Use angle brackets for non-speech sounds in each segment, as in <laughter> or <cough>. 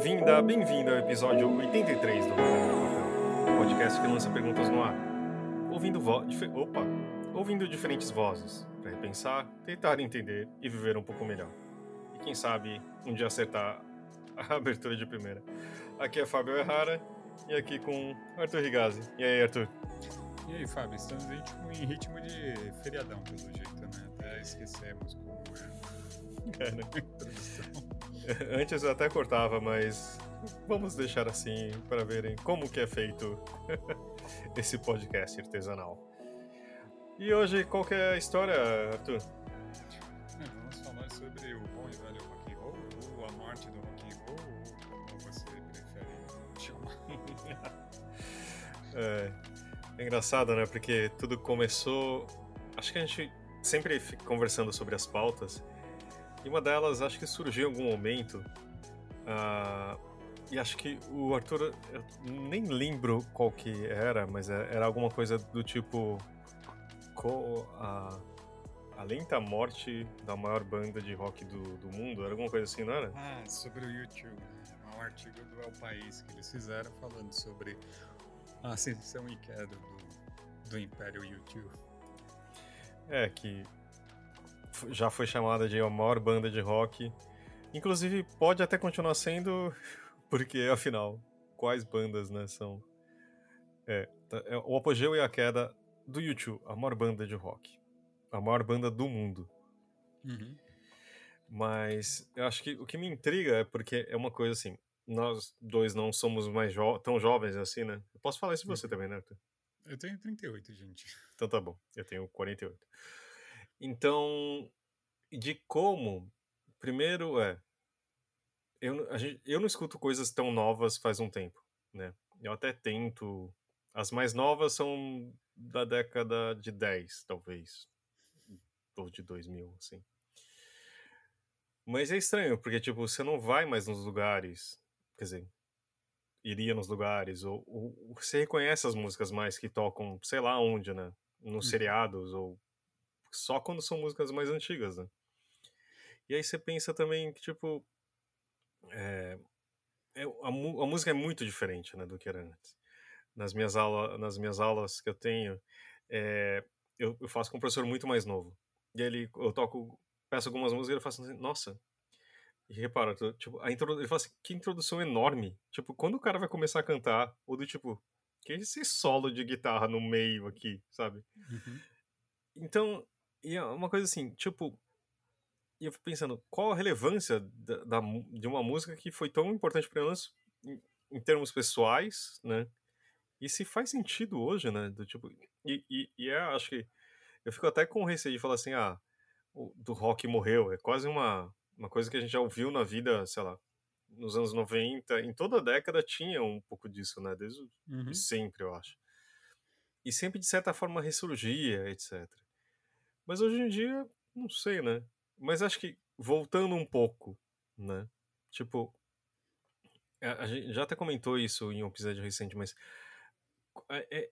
Bem-vinda, bem-vindo ao episódio 83 do podcast que lança perguntas no ar. Ouvindo vo... Opa! Ouvindo diferentes vozes, para repensar, tentar entender e viver um pouco melhor. E quem sabe, um dia acertar a <laughs> abertura de primeira. Aqui é Fábio Errara e aqui com Arthur Rigazzi. E aí, Arthur? E aí, Fábio, estamos em ritmo, em ritmo de feriadão, pelo jeito, né? Até esquecemos como é a <laughs> introdução. <laughs> Antes eu até cortava, mas vamos deixar assim para verem como que é feito <laughs> esse podcast artesanal. E hoje, qual que é a história, Arthur? É, vamos falar sobre o bom e velho rock and roll, ou a morte do rock and roll, ou como você prefere chamar. <laughs> é, é engraçado, né? Porque tudo começou... Acho que a gente sempre fica conversando sobre as pautas, e uma delas acho que surgiu em algum momento. Uh, e acho que o Arthur, eu nem lembro qual que era, mas é, era alguma coisa do tipo a, a lenta morte da maior banda de rock do, do mundo, era alguma coisa assim, não era? Ah, sobre o YouTube, né? um artigo do El País que eles fizeram falando sobre a ascensão e queda do, do Império YouTube. É, que já foi chamada de a maior banda de rock. Inclusive, pode até continuar sendo, <laughs> porque afinal, quais bandas, né, são. É, tá, é, o apogeu e a queda do YouTube, a maior banda de rock. A maior banda do mundo. Uhum. Mas eu acho que o que me intriga é porque é uma coisa assim. Nós dois não somos mais jo tão jovens assim, né? Eu posso falar isso de você uhum. também, né, Arthur? Eu tenho 38, gente. Então tá bom. Eu tenho 48. Então, de como, primeiro é, eu, gente, eu não escuto coisas tão novas faz um tempo, né? Eu até tento. As mais novas são da década de 10, talvez. Ou de 2000, assim. Mas é estranho, porque, tipo, você não vai mais nos lugares. Quer dizer, iria nos lugares, ou, ou você reconhece as músicas mais que tocam, sei lá onde, né? Nos uhum. seriados, ou só quando são músicas mais antigas, né? E aí você pensa também que, tipo, é, é, a, a, música é muito diferente né, do que era antes. Nas minhas, aula, nas minhas aulas que eu tenho, é, eu, eu, faço com um professor muito mais novo. E ele, eu toco, peço algumas músicas e ele fala assim, nossa. E repara, tipo, a introdu... ele fala assim, que introdução enorme. Tipo, quando o cara vai começar a cantar, ou do tipo, que esse solo de guitarra no meio aqui, sabe? Uhum. Então, e é uma coisa assim, tipo, e eu fico pensando, qual a relevância da, da, de uma música que foi tão importante para nós em, em, termos pessoais, né? E se faz sentido hoje, né? Do tipo, e, e, e é, acho que eu fico até com receio de falar assim, ah, o, do rock morreu. É quase uma, uma coisa que a gente já ouviu na vida, sei lá, nos anos 90, em toda a década tinha um pouco disso, né? Desde uhum. sempre, eu acho. E sempre, de certa forma, ressurgia, etc. Mas hoje em dia, não sei, né? Mas acho que voltando um pouco, né? Tipo, a, gente já até comentou isso em um episódio recente, mas é, é,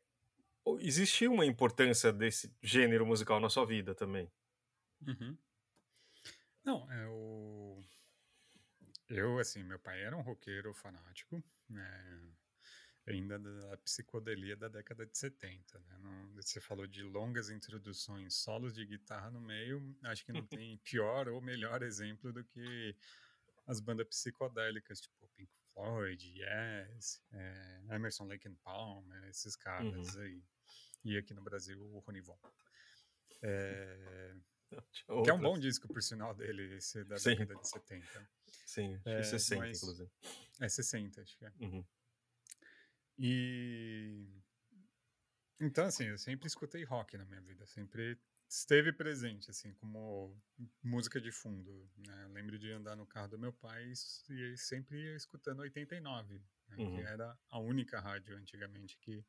uma importância desse gênero musical na sua vida também? Uhum. Não, é o... Eu, assim, meu pai era um roqueiro fanático, né? Ainda da psicodelia da década de 70. Né? Não, você falou de longas introduções, solos de guitarra no meio, acho que não <laughs> tem pior ou melhor exemplo do que as bandas psicodélicas, tipo Pink Floyd, Yes, é, Emerson Lake and Palmer, esses caras uhum. aí. E aqui no Brasil, o Rony Von. <laughs> É, que é um bom disco, por sinal, dele, esse da Sim. década de 70. Sim, é, 60, mas, inclusive. É 60, acho que é. Uhum. E então assim, eu sempre escutei rock na minha vida, sempre esteve presente assim como música de fundo, né? lembro de andar no carro do meu pai e sempre ia escutando 89, né? uhum. que era a única rádio antigamente que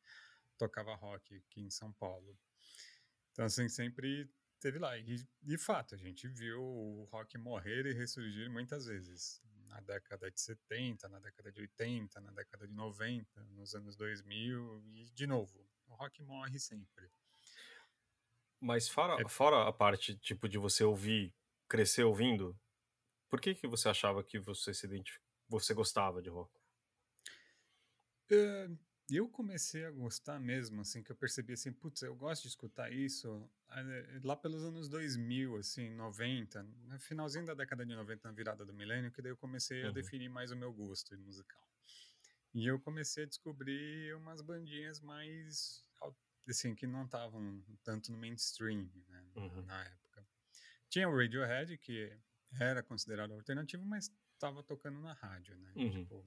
tocava rock aqui em São Paulo. Então assim, sempre teve lá. E de fato, a gente viu o rock morrer e ressurgir muitas vezes na década de 70, na década de 80, na década de 90, nos anos 2000 e de novo, o rock morre sempre. Mas fora, é... fora a parte tipo de você ouvir, crescer ouvindo, por que que você achava que você se identificava? você gostava de rock? Uh, eu comecei a gostar mesmo, assim, que eu percebi assim, putz, eu gosto de escutar isso eh, lá pelos anos 2000, assim, 90, no finalzinho da década de 90, na virada do milênio, que daí eu comecei uhum. a definir mais o meu gosto musical. E eu comecei a descobrir umas bandinhas mais, assim, que não estavam tanto no mainstream, né, uhum. na época. Tinha o Radiohead, que era considerado alternativo, mas estava tocando na rádio, né? Uhum. Tipo,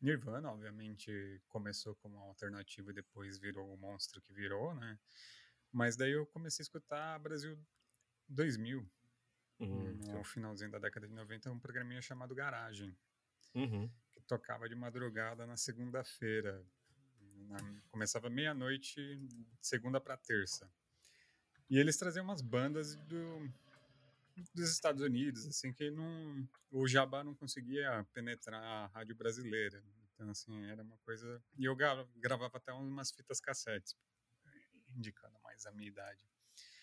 Nirvana, obviamente, começou como alternativa e depois virou o monstro que virou, né? Mas daí eu comecei a escutar Brasil 2000, uhum. no finalzinho da década de 90, um programinha chamado Garagem, uhum. que tocava de madrugada na segunda-feira. Começava meia-noite, segunda para terça. E eles traziam umas bandas do dos Estados Unidos, assim, que não, o Jabá não conseguia penetrar a rádio brasileira. Então, assim, era uma coisa. E eu gravava até umas fitas cassetes, indicando mais a minha idade.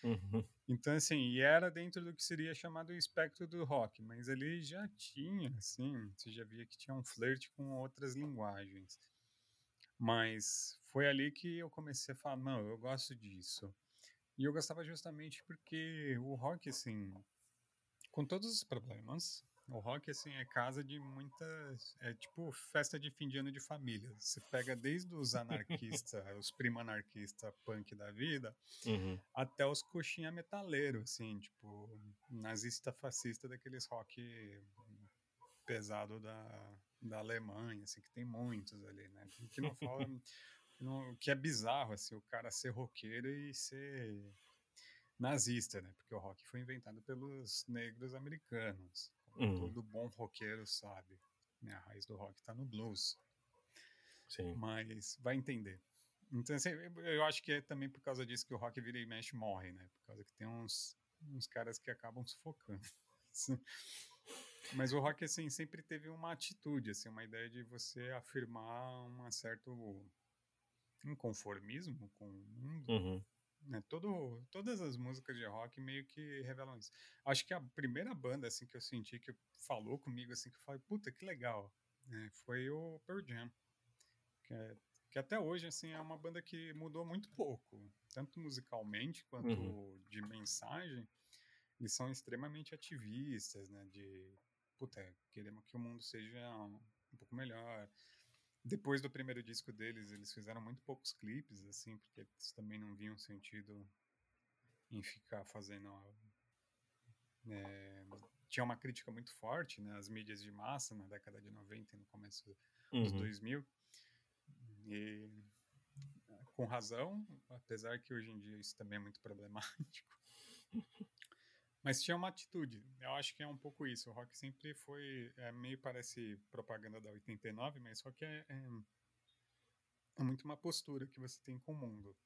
Uhum. Então, assim, e era dentro do que seria chamado o espectro do rock, mas ele já tinha, assim, você já via que tinha um flerte com outras linguagens. Mas foi ali que eu comecei a falar, não, eu gosto disso. E eu gostava justamente porque o rock, assim, com todos os problemas, o rock assim é casa de muitas, é tipo festa de fim de ano de família. Você pega desde os anarquistas, <laughs> os primo anarquista punk da vida, uhum. até os coxinha metaleiro, assim, tipo nazista fascista daqueles rock pesado da, da Alemanha, assim, que tem muitos ali, né? Que não fala <laughs> não, que é bizarro assim, o cara ser roqueiro e ser nazista, né? Porque o rock foi inventado pelos negros americanos. Uhum. Todo bom roqueiro sabe. Né? A raiz do rock está no blues. Sim. Mas vai entender. Então, assim, eu acho que é também por causa disso que o rock vira e mexe morre, né? Por causa que tem uns, uns caras que acabam <laughs> sufocando. Mas o rock, assim, sempre teve uma atitude, assim, uma ideia de você afirmar um certo inconformismo com o mundo. Uhum. Né? Todo, todas as músicas de rock meio que revelam isso. Acho que a primeira banda assim que eu senti que falou comigo assim que eu falei, puta, que legal, né? foi o Pearl Jam. Que, é, que, até hoje assim é uma banda que mudou muito pouco, tanto musicalmente quanto uhum. de mensagem. Eles são extremamente ativistas, né, de puta, queremos que o mundo seja um, um pouco melhor depois do primeiro disco deles, eles fizeram muito poucos clipes, assim, porque eles também não viam sentido em ficar fazendo. É, tinha uma crítica muito forte, né, às mídias de massa na década de 90 e no começo dos uhum. 2000. E com razão, apesar que hoje em dia isso também é muito problemático. <laughs> Mas tinha uma atitude. Eu acho que é um pouco isso. O rock sempre foi. É, meio parece propaganda da 89, mas só que é, é, é muito uma postura que você tem com o mundo.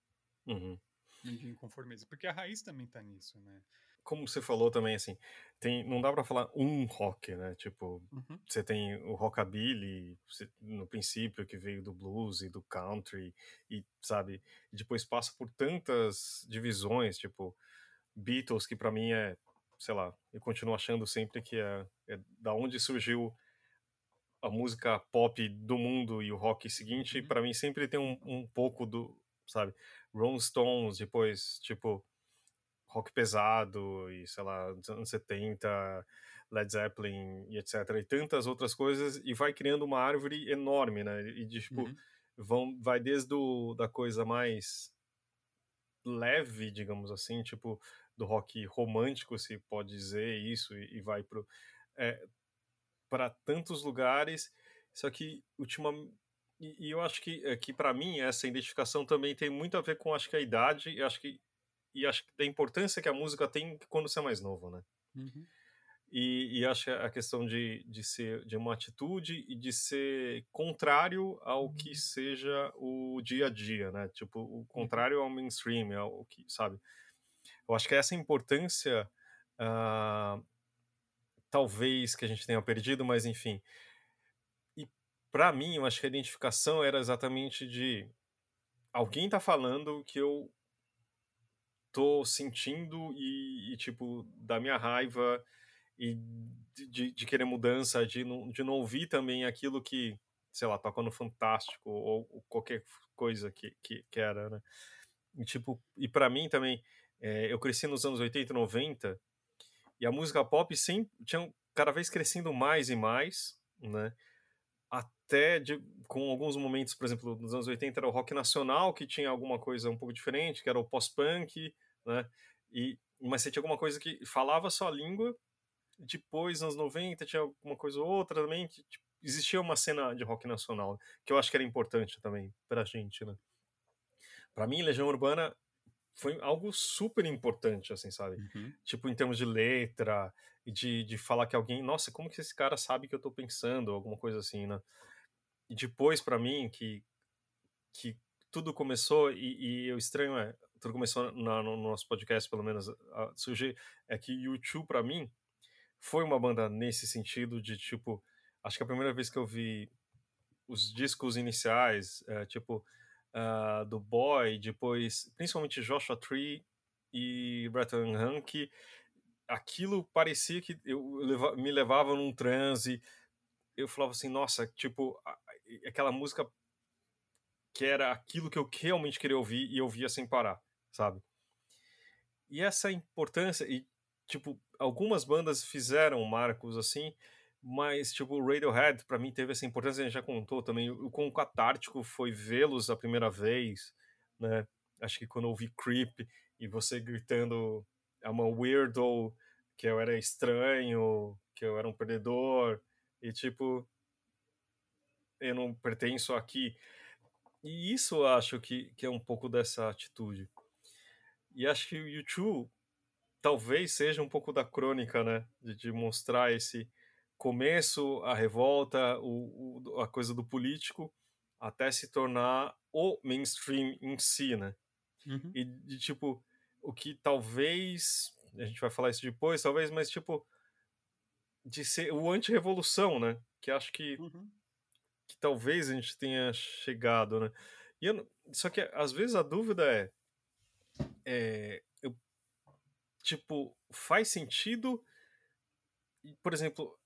Uhum. De inconformismo. Porque a raiz também tá nisso, né? Como você falou também, assim, tem, não dá para falar um rock, né? Tipo, uhum. você tem o rockabilly, no princípio, que veio do blues e do country, e, sabe, depois passa por tantas divisões, tipo, Beatles, que para mim é sei lá, eu continuo achando sempre que é, é da onde surgiu a música pop do mundo e o rock seguinte, uhum. para mim sempre tem um, um pouco do, sabe, Rolling Stones, depois, tipo, rock pesado e, sei lá, anos 70, Led Zeppelin e etc. E tantas outras coisas, e vai criando uma árvore enorme, né? E, tipo, uhum. vão, vai desde o, da coisa mais leve, digamos assim, tipo, do rock romântico, se pode dizer isso, e, e vai para é, tantos lugares. Só que, ultima, e, e eu acho que, é, que para mim, essa identificação também tem muito a ver com acho que a idade, e acho que, e acho que a importância que a música tem quando você é mais novo, né? Uhum. E, e, acho que a questão de, de ser de uma atitude e de ser contrário ao que uhum. seja o dia a dia, né? Tipo, o uhum. contrário ao mainstream, ao que, sabe? Eu acho que essa importância, uh, talvez que a gente tenha perdido, mas enfim. E para mim, eu acho que a identificação era exatamente de alguém tá falando que eu tô sentindo e, e tipo, da minha raiva e de, de querer mudança, de não, de não ouvir também aquilo que, sei lá, toca no Fantástico ou, qualquer coisa que, que, que, era, né? E, tipo, e para mim também, é, eu cresci nos anos 80 e 90 e a música pop sempre tinha cada vez crescendo mais e mais, né? Até de, com alguns momentos, por exemplo, nos anos 80 era o rock nacional que tinha alguma coisa um pouco diferente, que era o pós-punk, né? E mas você tinha alguma coisa que falava a língua. Depois, nos 90, tinha alguma coisa ou outra também que tipo, existia uma cena de rock nacional que eu acho que era importante também pra gente, né? Pra mim, Legião Urbana foi algo super importante, assim, sabe? Uhum. Tipo, em termos de letra, de, de falar que alguém, nossa, como que esse cara sabe que eu tô pensando, alguma coisa assim, né? E depois, para mim, que, que tudo começou, e, e o estranho é, tudo começou na, no nosso podcast, pelo menos, a surgir, é que YouTube, para mim, foi uma banda nesse sentido de, tipo, acho que a primeira vez que eu vi os discos iniciais, é, tipo, uh, do Boy, depois, principalmente Joshua Tree e Bretton Hank, aquilo parecia que eu me levava num transe. Eu falava assim, nossa, tipo, aquela música que era aquilo que eu realmente queria ouvir e eu via sem parar, sabe? E essa importância, e tipo, algumas bandas fizeram marcos assim, mas tipo, o Radiohead para mim teve essa importância, a gente já contou também, o quão catártico foi vê-los a primeira vez, né? Acho que quando eu ouvi Creep e você gritando I'm a weirdo, que eu era estranho, que eu era um perdedor, e tipo, eu não pertenço aqui. E isso eu acho que, que é um pouco dessa atitude. E acho que o YouTube talvez seja um pouco da crônica, né? De, de mostrar esse começo, a revolta, o, o, a coisa do político, até se tornar o mainstream em si, né? Uhum. E de tipo, o que talvez a gente vai falar isso depois, talvez, mas tipo de ser o anti-revolução, né? Que acho que uhum. que talvez a gente tenha chegado, né? E eu, só que às vezes a dúvida é, é eu, tipo, faz sentido por exemplo,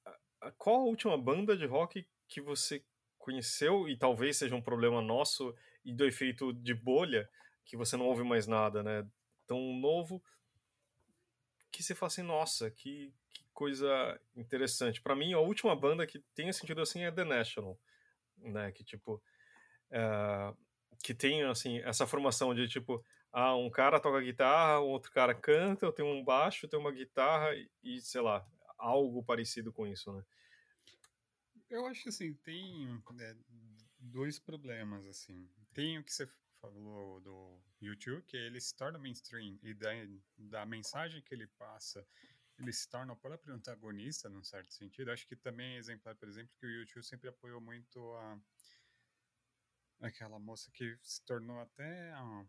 qual a última banda de rock que você conheceu e talvez seja um problema nosso e do efeito de bolha que você não ouve mais nada, né? Tão novo que você fala assim, nossa, que, que coisa interessante. Para mim, a última banda que tenha sentido assim é The National, né? Que tipo, é, que tem assim essa formação de tipo, ah, um cara toca guitarra, um outro cara canta, eu tenho um baixo, eu tenho uma guitarra e, e sei lá, algo parecido com isso, né? Eu acho assim, tem né, dois problemas, assim. Tem o que você falou do YouTube, que ele se torna mainstream e da, da mensagem que ele passa, ele se torna o próprio antagonista, num certo sentido. Acho que também é exemplar, por exemplo, que o YouTube sempre apoiou muito a aquela moça que se tornou até a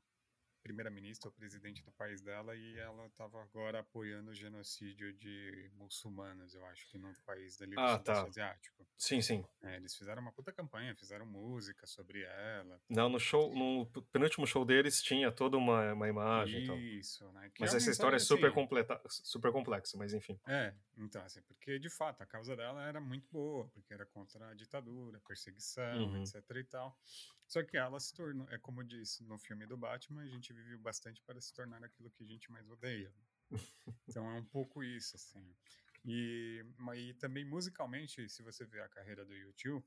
primeira-ministra ou presidente do país dela e ela estava agora apoiando o genocídio de muçulmanos, eu acho que no país do ah, tá. asiático. Sim, sim. É, eles fizeram uma puta campanha, fizeram música sobre ela. Não, no show, no penúltimo show deles tinha toda uma, uma imagem. Isso, então. né? Que mas é essa história é super, assim, completa, super complexa, mas enfim. É, então, assim, porque de fato a causa dela era muito boa, porque era contra a ditadura, perseguição, uhum. etc e tal. Só que ela se tornou, é como disse no filme do Batman, a gente vive bastante para se tornar aquilo que a gente mais odeia. Então é um pouco isso, assim. E, e também musicalmente, se você ver a carreira do YouTube,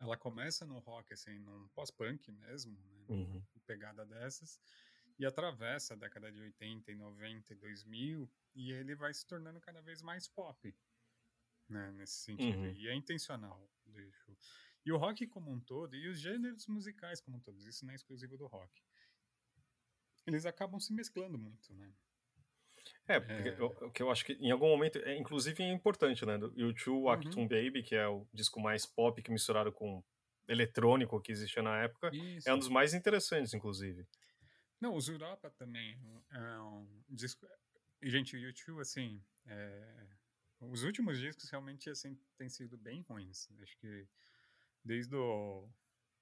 ela começa no rock, assim, num pós-punk mesmo, né? Uhum. pegada dessas, e atravessa a década de 80 e 90 e 2000, e ele vai se tornando cada vez mais pop, né, nesse sentido. Uhum. E é intencional, deixo. E o rock como um todo, e os gêneros musicais como um todo, isso não é exclusivo do rock. Eles acabam se mesclando muito, né? É, porque é... o que eu acho que em algum momento, é, inclusive é importante, né? O U2 Actum uhum. Baby, que é o disco mais pop que misturaram com eletrônico que existia na época, Isso. é um dos mais interessantes, inclusive. Não, o Europa também é um disco... Gente, o U2, assim, é... os últimos discos realmente assim, têm sido bem ruins. Acho que Desde o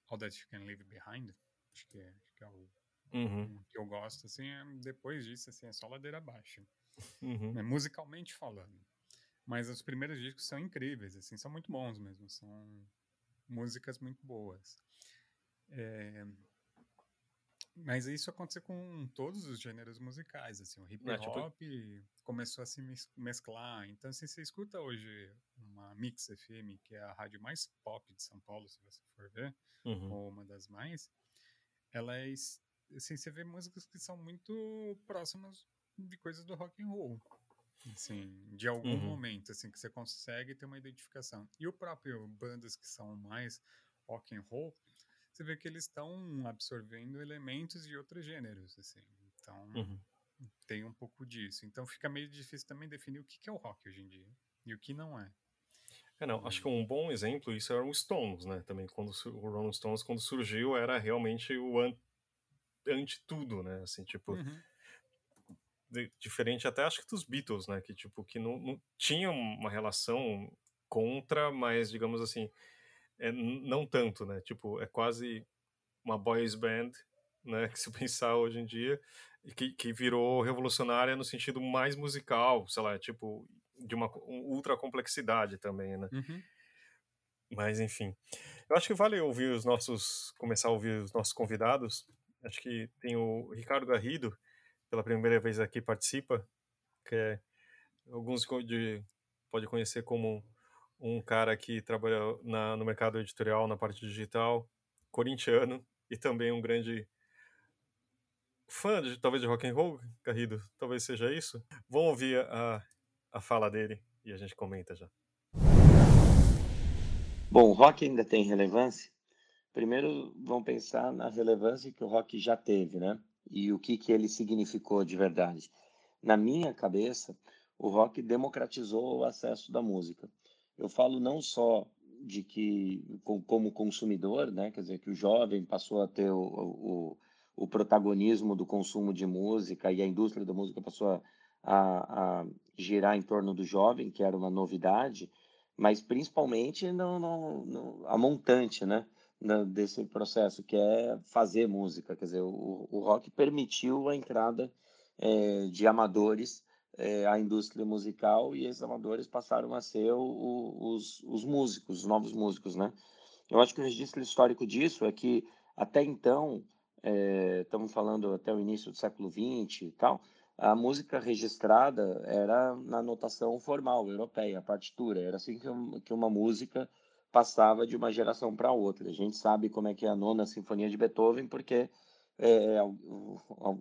All That You Can Leave Behind, acho que é, acho que é o uhum. que eu gosto, assim, é, depois disso, assim, é só ladeira abaixo. Uhum. Né, musicalmente falando. Mas os primeiros discos são incríveis, assim, são muito bons mesmo, são músicas muito boas. É, mas isso aconteceu com todos os gêneros musicais, assim, o hip hop tipo... começou a se mesclar. Então, assim, você escuta hoje uma Mix FM, que é a rádio mais pop de São Paulo, se você for ver, uhum. ou uma das mais, ela é, assim, você vê músicas que são muito próximas de coisas do rock and roll. Assim, de algum uhum. momento, assim, que você consegue ter uma identificação. E o próprio bandas que são mais rock and roll, você vê que eles estão absorvendo elementos de outros gêneros, assim. Então, uhum. tem um pouco disso. Então, fica meio difícil também definir o que é o rock hoje em dia e o que não é. É, não, acho que um bom exemplo isso era o Stones, né? Também quando o Rolling Stones quando surgiu era realmente o an anti tudo, né? Assim, tipo uhum. de, diferente até acho que dos Beatles, né? Que tipo que não, não tinha uma relação contra, mas digamos assim, é, não tanto, né? Tipo, é quase uma boys band, né? <laughs> Que se pensar hoje em dia, que, que virou revolucionária no sentido mais musical, sei lá, tipo, de uma ultra complexidade também, né? Uhum. Mas, enfim. Eu acho que vale ouvir os nossos, começar a ouvir os nossos convidados. Acho que tem o Ricardo Garrido, pela primeira vez aqui participa, que é, alguns de, pode conhecer como um cara que trabalha na, no mercado editorial, na parte digital, corintiano e também um grande fã de, talvez de rock and roll, Garrido, talvez seja isso. Vamos ouvir a, a fala dele e a gente comenta já. Bom, o rock ainda tem relevância? Primeiro, vamos pensar na relevância que o rock já teve, né? E o que, que ele significou de verdade. Na minha cabeça, o rock democratizou o acesso da música. Eu falo não só de que, como consumidor, né, quer dizer, que o jovem passou a ter o, o, o protagonismo do consumo de música e a indústria da música passou a, a, a girar em torno do jovem, que era uma novidade, mas principalmente no, no, no a montante, né, desse processo, que é fazer música. Quer dizer, o, o rock permitiu a entrada é, de amadores é, a indústria musical e esses amadores passaram a ser o, o, os, os músicos, os novos músicos, né? Eu acho que o registro histórico disso é que até então, é, estamos falando até o início do século XX e tal, a música registrada era na notação formal europeia, a partitura. Era assim que, que uma música passava de uma geração para outra. A gente sabe como é que é a nona sinfonia de Beethoven, porque é,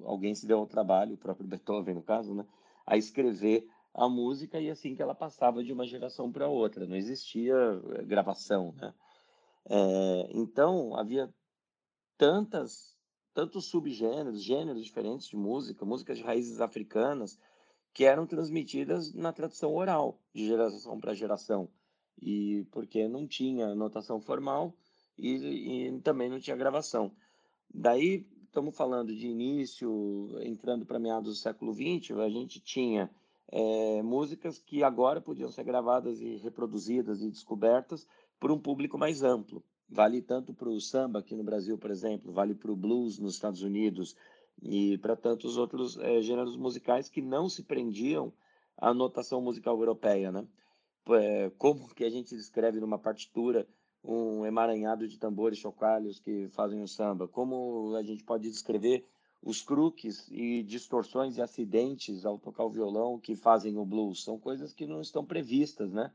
alguém se deu ao trabalho, o próprio Beethoven, no caso, né, a escrever a música e assim que ela passava de uma geração para outra, não existia eh, gravação, né? É, então havia tantas tantos subgêneros, gêneros diferentes de música, músicas de raízes africanas que eram transmitidas na tradição oral, de geração para geração, e porque não tinha notação formal e, e também não tinha gravação. Daí estamos falando de início, entrando para meados do século XX, a gente tinha é, músicas que agora podiam ser gravadas e reproduzidas e descobertas por um público mais amplo. Vale tanto para o samba aqui no Brasil, por exemplo, vale para o blues nos Estados Unidos e para tantos outros é, gêneros musicais que não se prendiam à notação musical europeia, né? É, como que a gente descreve numa partitura um emaranhado de tambores chocalhos que fazem o samba, como a gente pode descrever os truques e distorções e acidentes ao tocar o violão que fazem o blues. São coisas que não estão previstas né,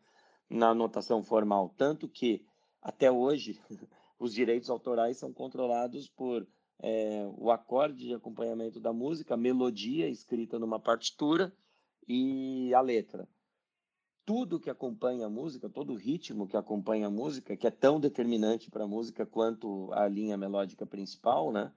na notação formal. Tanto que, até hoje, <laughs> os direitos autorais são controlados por é, o acorde de acompanhamento da música, melodia escrita numa partitura e a letra tudo que acompanha a música, todo o ritmo que acompanha a música, que é tão determinante para a música quanto a linha melódica principal, né?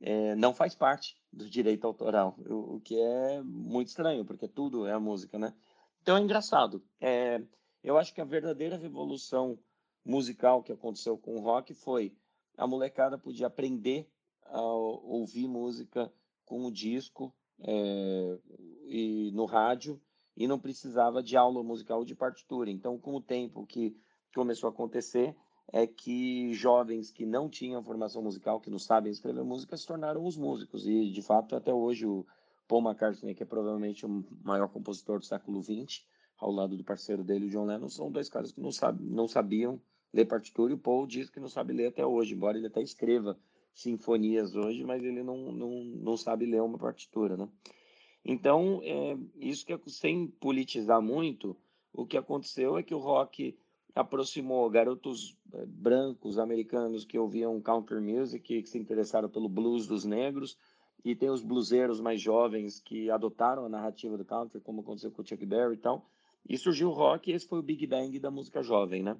É, não faz parte do direito autoral, o, o, que é muito estranho, porque tudo é a música, né? Então é engraçado. É, eu acho que a verdadeira revolução musical que aconteceu com o rock foi a molecada podia aprender a ouvir música com o disco é, e no rádio e não precisava de aula musical de partitura. Então, com o tempo que começou a acontecer, é que jovens que não tinham formação musical, que não sabem escrever música, se tornaram os músicos. E, de fato, até hoje, o Paul McCartney, que é provavelmente o maior compositor do século XX, ao lado do parceiro dele, o John Lennon, são dois caras que não, sabe, não sabiam ler partitura e o Paul diz que não sabe ler até hoje, embora ele até escreva sinfonias hoje, mas ele não, não, não sabe ler uma partitura, né? Então, é, isso que sem politizar muito, o que aconteceu é que o rock aproximou garotos é, brancos americanos que ouviam country music, que se interessaram pelo blues dos negros, e tem os bluseiros mais jovens que adotaram a narrativa do country, como aconteceu com o Chuck Berry e tal, e surgiu o rock, e esse foi o Big Bang da música jovem, né?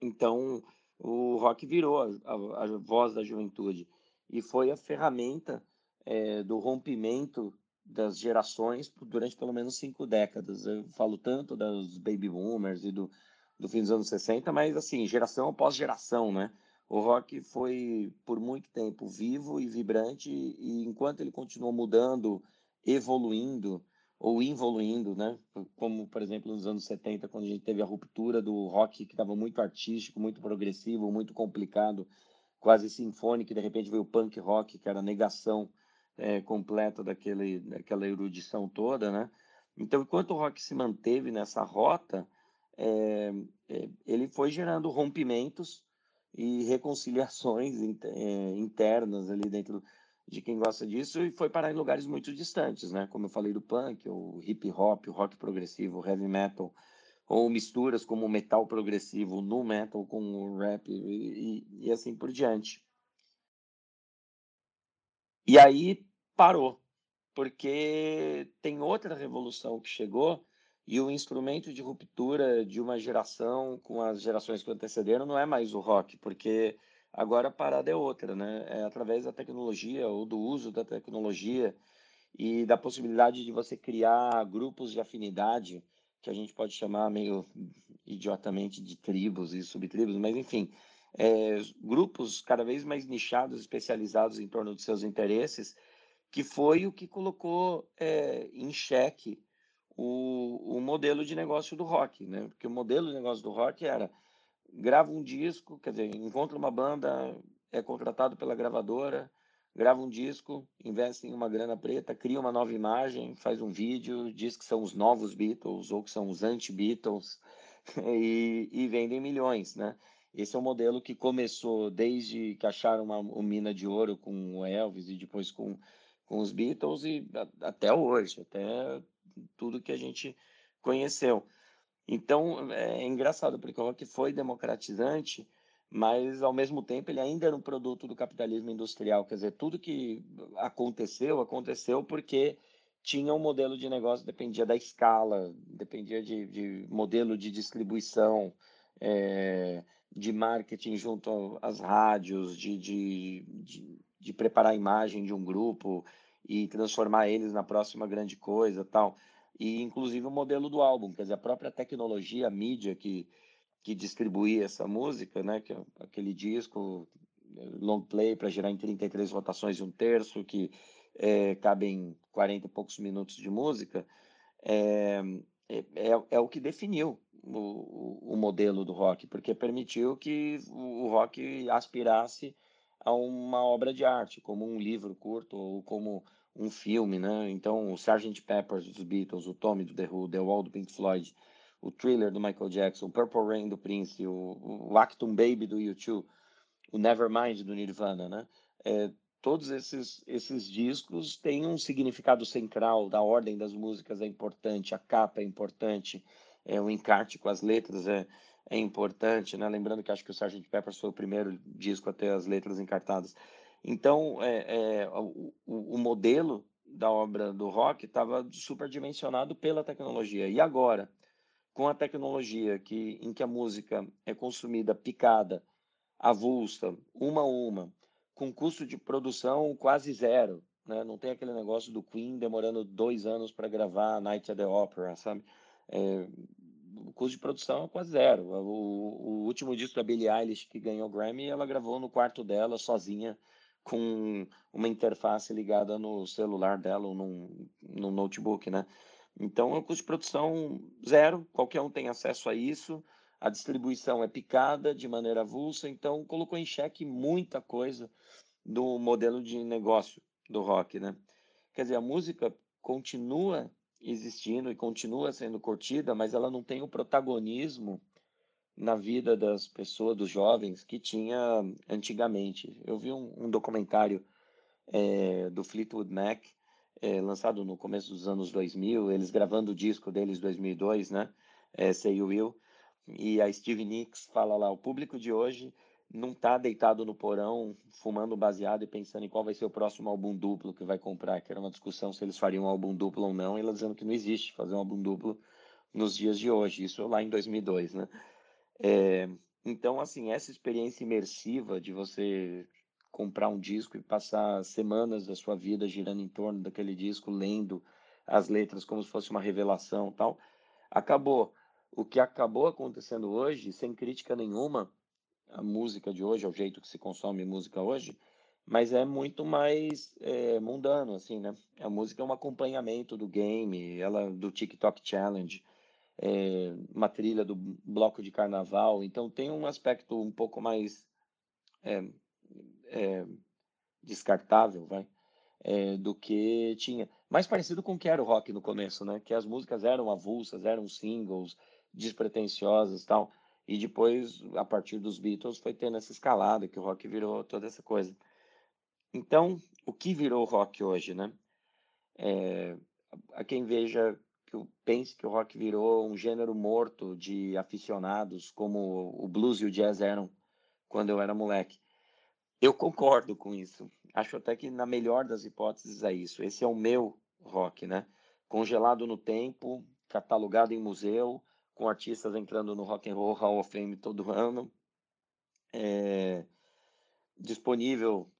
Então, o rock virou a, a, a voz da juventude e foi a ferramenta é, do rompimento das gerações durante pelo menos cinco décadas. Eu falo tanto dos baby boomers e do, do fim dos anos 60, mas assim, geração após geração, né? O rock foi por muito tempo vivo e vibrante e enquanto ele continuou mudando, evoluindo ou involuindo, né? Como, por exemplo, nos anos 70, quando a gente teve a ruptura do rock que estava muito artístico, muito progressivo, muito complicado, quase sinfônico, e de repente veio o punk rock, que era a negação é, completa daquele, daquela erudição toda, né? Então, enquanto o rock se manteve nessa rota, é, é, ele foi gerando rompimentos e reconciliações internas ali dentro de quem gosta disso e foi parar em lugares muito distantes, né? Como eu falei do punk, o hip hop, o rock progressivo, o heavy metal, ou misturas como o metal progressivo, o nu metal com o rap e, e assim por diante. E aí parou, porque tem outra revolução que chegou e o instrumento de ruptura de uma geração com as gerações que antecederam não é mais o rock, porque agora a parada é outra, né? É através da tecnologia ou do uso da tecnologia e da possibilidade de você criar grupos de afinidade, que a gente pode chamar meio idiotamente de tribos e subtribos, mas enfim, é, grupos cada vez mais nichados, especializados em torno dos seus interesses, que foi o que colocou é, em xeque o, o modelo de negócio do rock, né? Porque o modelo de negócio do rock era grava um disco, quer dizer, encontra uma banda, é contratado pela gravadora, grava um disco, investe em uma grana preta, cria uma nova imagem, faz um vídeo, diz que são os novos Beatles ou que são os anti-Beatles <laughs> e, e vendem milhões, né? Esse é um modelo que começou desde que acharam uma, uma mina de ouro com o Elvis e depois com, com os Beatles e a, até hoje, até tudo que a gente conheceu. Então é engraçado porque o rock foi democratizante, mas ao mesmo tempo ele ainda era um produto do capitalismo industrial. Quer dizer, tudo que aconteceu aconteceu porque tinha um modelo de negócio dependia da escala, dependia de, de modelo de distribuição. É, de marketing junto às rádios, de, de, de, de, preparar a imagem de um grupo e transformar eles na próxima grande coisa tal. E inclusive o modelo do álbum, quer dizer, a própria tecnologia, a mídia que, que distribuía essa música, né, que é aquele disco long play para gerar em 33 rotações e um terço, que é, cabem 40 e poucos minutos de música, é, é, é, é o que definiu o, o modelo do rock, porque permitiu que o rock aspirasse a uma obra de arte, como um livro curto ou como um filme, né? Então, o Sgt. Pepper dos Beatles, o Tommy do The Who, The Wall do Pink Floyd, o Thriller do Michael Jackson, o Purple Rain do Prince, o, o Actum Baby do U2, o Nevermind do Nirvana, né? É, todos esses, esses discos têm um significado central, da ordem das músicas é importante, a capa é importante, é, o encarte com as letras é, é importante, né? Lembrando que acho que o Sgt. Pepper foi o primeiro disco a ter as letras encartadas. Então, é, é o, o, modelo da obra do rock estava superdimensionado pela tecnologia. E agora, com a tecnologia que, em que a música é consumida picada, avulsa, uma a uma, com custo de produção quase zero, né? Não tem aquele negócio do Queen demorando dois anos para gravar Night at the Opera, sabe? É, o custo de produção é quase zero. O, o, último disco da Billie Eilish que ganhou Grammy, ela gravou no quarto dela, sozinha, com uma interface ligada no celular dela ou num, notebook, né? Então, o custo de produção zero, qualquer um tem acesso a isso, a distribuição é picada de maneira avulsa, então colocou em xeque muita coisa do modelo de negócio do rock, né? Quer dizer, a música continua existindo e continua sendo curtida, mas ela não tem o protagonismo na vida das pessoas, dos jovens, que tinha antigamente. Eu vi um, um documentário é, do Fleetwood Mac, é, lançado no começo dos anos 2000, eles gravando o disco deles 2002, né? É, Say You Will, e a Steve Nicks fala lá, o público de hoje não está deitado no porão, fumando baseado e pensando em qual vai ser o próximo álbum duplo que vai comprar, que era uma discussão se eles fariam um álbum duplo ou não, e ela dizendo que não existe fazer um álbum duplo nos dias de hoje, isso lá em 2002, né? É, então, assim, essa experiência imersiva de você comprar um disco e passar semanas da sua vida girando em torno daquele disco, lendo as letras como se fosse uma revelação tal, acabou. O que acabou acontecendo hoje, sem crítica nenhuma, a música de hoje, é o jeito que se consome música hoje, mas é muito mais é, mundano, assim, né? A música é um acompanhamento do game, ela do TikTok Challenge, é, uma trilha do bloco de carnaval, então tem um aspecto um pouco mais é, é, descartável, vai, é, do que tinha. Mais parecido com o que era o rock no começo, né? Que as músicas eram avulsas, eram singles, despretensiosas tal. E depois, a partir dos Beatles, foi tendo essa escalada, que o rock virou toda essa coisa. Então, o que virou rock hoje, né? É, a quem veja, que pense que o rock virou um gênero morto de aficionados, como o blues e o jazz eram quando eu era moleque. Eu concordo com isso. Acho até que, na melhor das hipóteses, é isso. Esse é o meu rock, né? Congelado no tempo, catalogado em museu, com artistas entrando no Rock and Roll Hall of Fame todo ano, é, disponível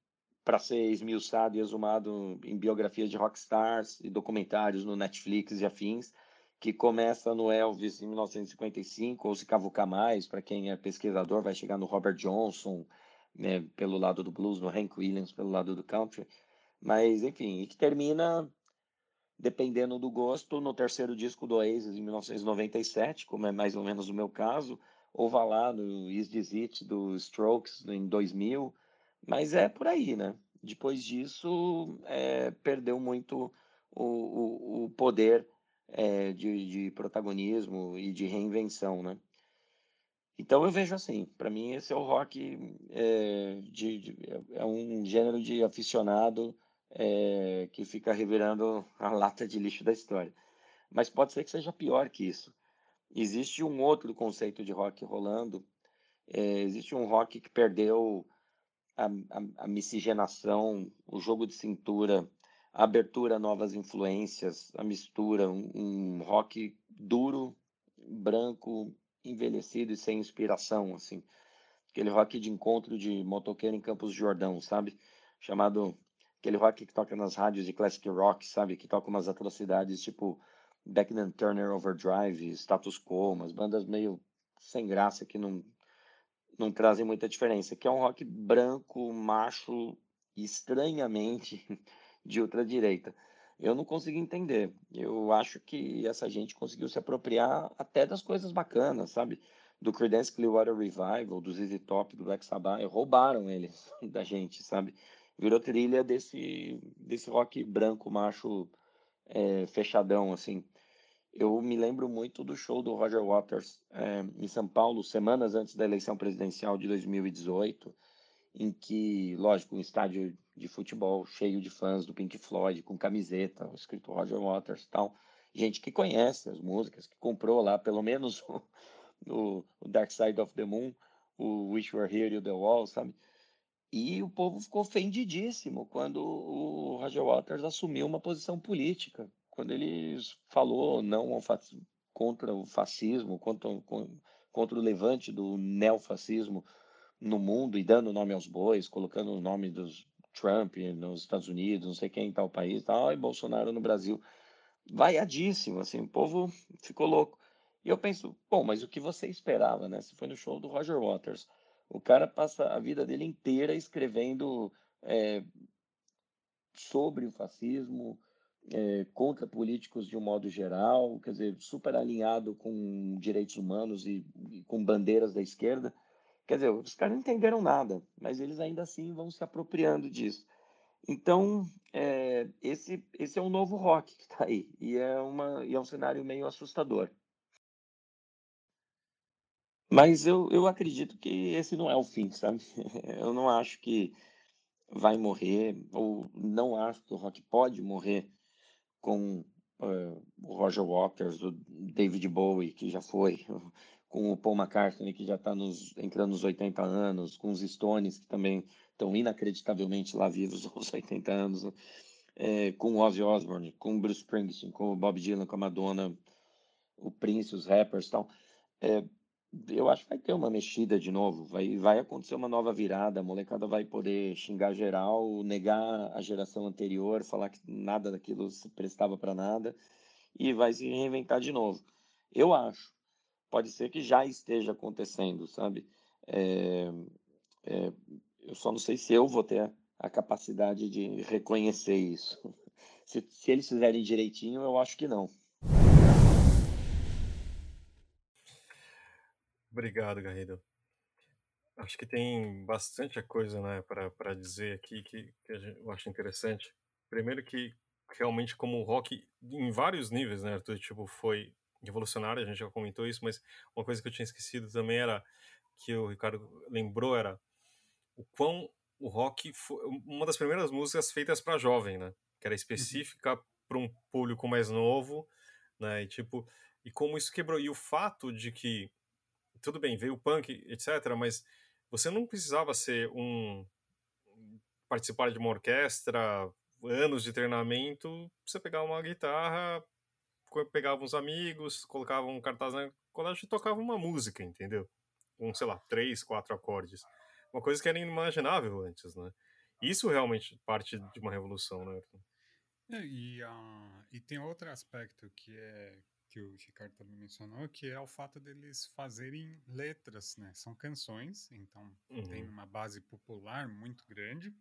para ser esmiuçado e exumado em biografias de rockstars e documentários no Netflix e afins, que começa no Elvis em 1955, ou se cavucar mais, para quem é pesquisador, vai chegar no Robert Johnson, né, pelo lado do blues, no Hank Williams pelo lado do country, mas enfim, e que termina dependendo do gosto, no terceiro disco do Oasis, em 1997, como é mais ou menos o meu caso, ou vá lá no Is This It, do Strokes, em 2000, mas é por aí, né? Depois disso, é, perdeu muito o, o, o poder é, de, de, protagonismo e de reinvenção, né? Então eu vejo assim, para mim esse é o rock, é, de, de, é um gênero de aficionado é, que fica revirando a lata de lixo da história. Mas pode ser que seja pior que isso. Existe um outro conceito de rock rolando. É, existe um rock que perdeu a, a, a, miscigenação, o jogo de cintura, a abertura a novas influências, a mistura, um, um rock duro, branco, envelhecido e sem inspiração, assim. Aquele rock de encontro de motoqueiro em Campos de Jordão, sabe? Chamado aquele rock que toca nas rádios de classic rock, sabe? Que toca umas atrocidades tipo Beckman Turner Overdrive, Status Quo, umas bandas meio sem graça que não, não trazem muita diferença. Que é um rock branco, macho, estranhamente <laughs> de ultradireita. Eu não consigo entender. Eu acho que essa gente conseguiu se apropriar até das coisas bacanas, sabe? Do Creedence Clearwater Revival, do ZZ Top, do Black Sabbath, roubaram eles <laughs> da gente, sabe? Virou trilha desse, desse rock branco, macho, é, fechadão, assim. Eu me lembro muito do show do Roger Waters é, em São Paulo, semanas antes da eleição presidencial de 2018, em que, lógico, um estádio de futebol cheio de fãs do Pink Floyd, com camiseta, escrito Roger Waters tal. Gente que conhece as músicas, que comprou lá pelo menos <laughs> o, o Dark Side of the Moon, o Wish Were Here e o The Wall, sabe? E o povo ficou ofendidíssimo quando o Roger Waters assumiu uma posição política, quando ele falou não contra o fascismo, contra, contra o levante do neofascismo no mundo e dando nome aos bois, colocando o nome dos Trump nos Estados Unidos, não sei quem em tal país, tal, e Bolsonaro no Brasil. Vaiadíssimo, assim, o povo ficou louco. E eu penso, bom, mas o que você esperava, né? Se foi no show do Roger Waters o cara passa a vida dele inteira escrevendo é, sobre o fascismo, é, contra políticos de um modo geral, quer dizer, super alinhado com direitos humanos e, e, com bandeiras da esquerda. Quer dizer, os caras não entenderam nada, mas eles ainda assim vão se apropriando disso. Então, é, esse, esse é um novo rock que está aí, e é, uma, e é um cenário meio assustador. Mas eu, eu acredito que esse não é o fim, sabe? <laughs> Eu não acho que vai morrer, ou não acho que o rock pode morrer com uh, o Roger Waters, o David Bowie, que já foi, <laughs> com o Paul McCartney, que já está entrando nos 80 anos, com os Stones, que também estão inacreditavelmente lá vivos <laughs> aos 80 anos, é, com o Ozzy Osbourne, com o Bruce Springsteen, com o Bob Dylan, com a Madonna, o Prince, os rappers e tal. É, eu acho que vai ter uma mexida de novo, vai, vai acontecer uma nova virada, a molecada vai poder xingar geral, negar a geração anterior, falar que nada daquilo se prestava para nada e vai se reinventar de novo. Eu acho. Pode ser que já esteja acontecendo, sabe? É, é, eu só não sei se eu vou ter a capacidade de reconhecer isso. <laughs> Se, se eles fizerem direitinho, eu acho que não. Obrigado, Garrido. Acho que tem bastante coisa né, para dizer aqui que, que eu acho interessante. Primeiro que realmente como o rock em vários níveis, né, Arthur, tipo, foi revolucionário, a gente já comentou isso, mas uma coisa que eu tinha esquecido também era que o Ricardo lembrou era o quão o rock foi uma das primeiras músicas feitas para jovem, né? Que era uhum. específica uhum. para um público mais novo, né? E tipo, e como isso quebrou e o fato de que tudo bem, veio o punk, etc, mas você não precisava ser um participar de uma orquestra, anos de treinamento, você pegava uma guitarra, pegava uns amigos, colocava um cartaz na colégio e tocava uma música, entendeu? Com, sei lá, três, quatro acordes. Uma coisa que era inimaginável antes, né? Isso realmente parte de uma revolução, né? É, e, uh, e tem outro aspecto que é que o Ricardo também mencionou, que é o fato deles fazerem letras, né? São canções, então uhum. tem uma base popular muito grande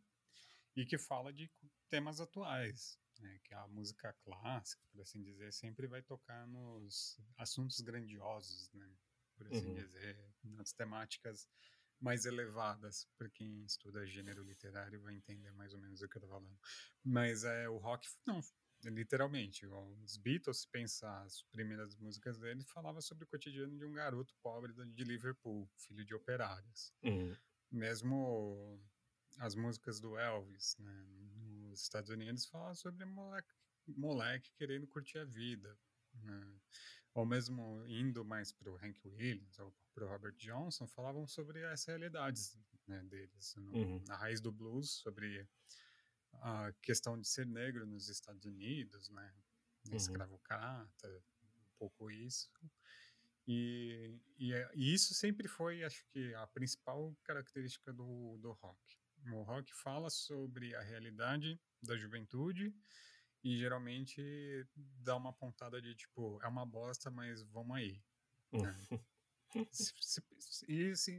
e que fala de temas atuais, né? Que a música clássica, por assim dizer, sempre vai tocar nos assuntos grandiosos, né? Por assim uhum. dizer, nas temáticas mais elevadas, para quem estuda gênero literário vai entender mais ou menos o que eu tô falando. Mas é o rock não literalmente. Os Beatles, se pensar as primeiras músicas dele, falava sobre o cotidiano de um garoto pobre de Liverpool, filho de operários. Uhum. Mesmo as músicas do Elvis, né, nos Estados Unidos, falavam sobre moleque, moleque querendo curtir a vida. Né? Ou mesmo indo mais para o Hank Williams ou para o Robert Johnson, falavam sobre as realidades né, deles. No, uhum. Na raiz do blues, sobre a questão de ser negro nos Estados Unidos, né? Uhum. Escravocrata, um pouco isso. E, e, é, e, isso sempre foi, acho que, a principal característica do, do rock. O rock fala sobre a realidade da juventude e geralmente dá uma pontada de tipo, é uma bosta, mas vamos aí. Né? <laughs> e, assim,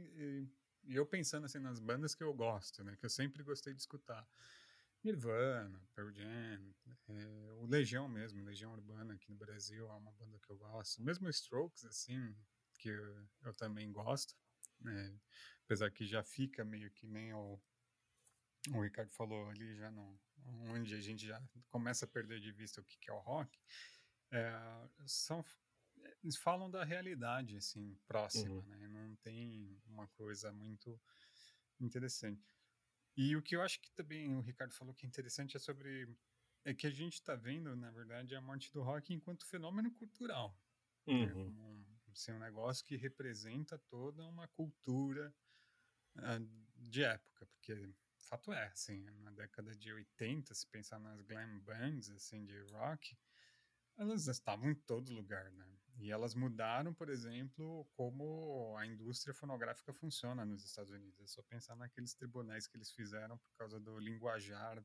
e eu pensando assim nas bandas que eu gosto, né, que eu sempre gostei de escutar. Nirvana, Pearl Jam, é, o Legião mesmo, Legião Urbana aqui no Brasil é uma banda que eu gosto. Mesmo Strokes, assim, que eu, eu também gosto, né? apesar que já fica meio que nem o, o Ricardo falou ali, já não, onde a gente já começa a perder de vista o que, que é o rock, é, são eles falam da realidade assim próxima, uhum. né? Não tem uma coisa muito interessante. E o que eu acho que também o Ricardo falou que é interessante é sobre. É que a gente está vendo, na verdade, a morte do rock enquanto fenômeno cultural. Né, uhum. Como um, assim, um negócio que representa toda uma cultura uh, de época. Porque, fato é, assim, na década de 80, se pensar nas glam bands assim, de rock, elas estavam em todo lugar, né? E elas mudaram, por exemplo, como a indústria fonográfica funciona nos Estados Unidos. É só pensar naqueles tribunais que eles fizeram por causa do linguajar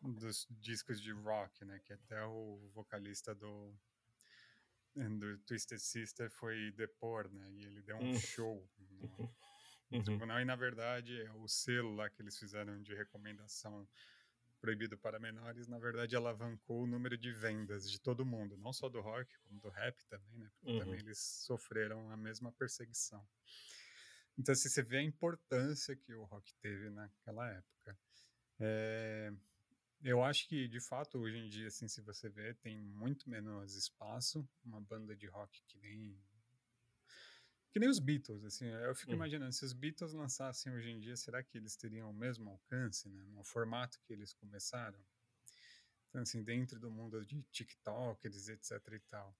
dos discos de rock, né? Que até o vocalista do, do Twisted Sister foi depor, né? E ele deu um hum. show no, no <laughs> tribunal. E, na verdade, é o selo lá que eles fizeram de recomendação proibido para menores, na verdade, alavancou o número de vendas de todo mundo, não só do rock, como do rap também, né? Porque uhum. também eles sofreram a mesma perseguição. Então, se você vê a importância que o rock teve naquela época. É, eu acho que, de fato, hoje em dia, assim, se você ver, tem muito menos espaço. Uma banda de rock que nem. Que nem os Beatles, assim. Eu fico Hum. imaginando, se os Beatles lançassem hoje em dia, será que eles teriam o mesmo alcance, né? No formato que eles começaram? Então, assim, dentro do mundo de TikTokers, etc e tal.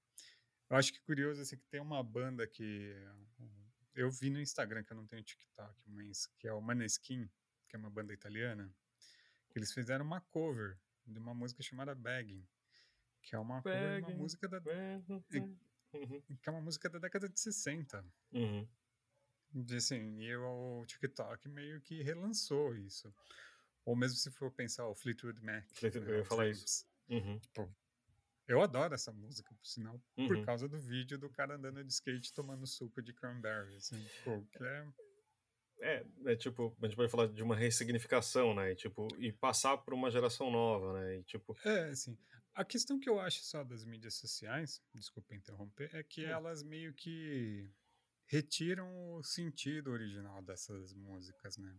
Eu acho que curioso, assim, que tem uma banda que eu vi no Instagram, que eu não tenho TikTok, mas que é o Maneskin, que é uma banda italiana, que eles fizeram uma cover de uma música chamada Begging, que é uma cover de uma música da, Uhum. que é uma música da década de 60. Uhum. De, assim, e o TikTok meio que relançou isso. Ou mesmo se for pensar o Fleetwood Mac. Fleetwood- né, eu ia falar Tramps. Uhum. Eu adoro essa música, por sinal, por Uhum. causa do vídeo do cara andando de skate tomando suco de cranberry, assim, pô, que é... É, é tipo, a gente pode falar de uma ressignificação, né? E, tipo, e passar por uma geração nova, né? E, tipo, É, assim, a questão que eu acho só das mídias sociais, desculpa interromper, é que Hum. elas meio que retiram o sentido original dessas músicas, né?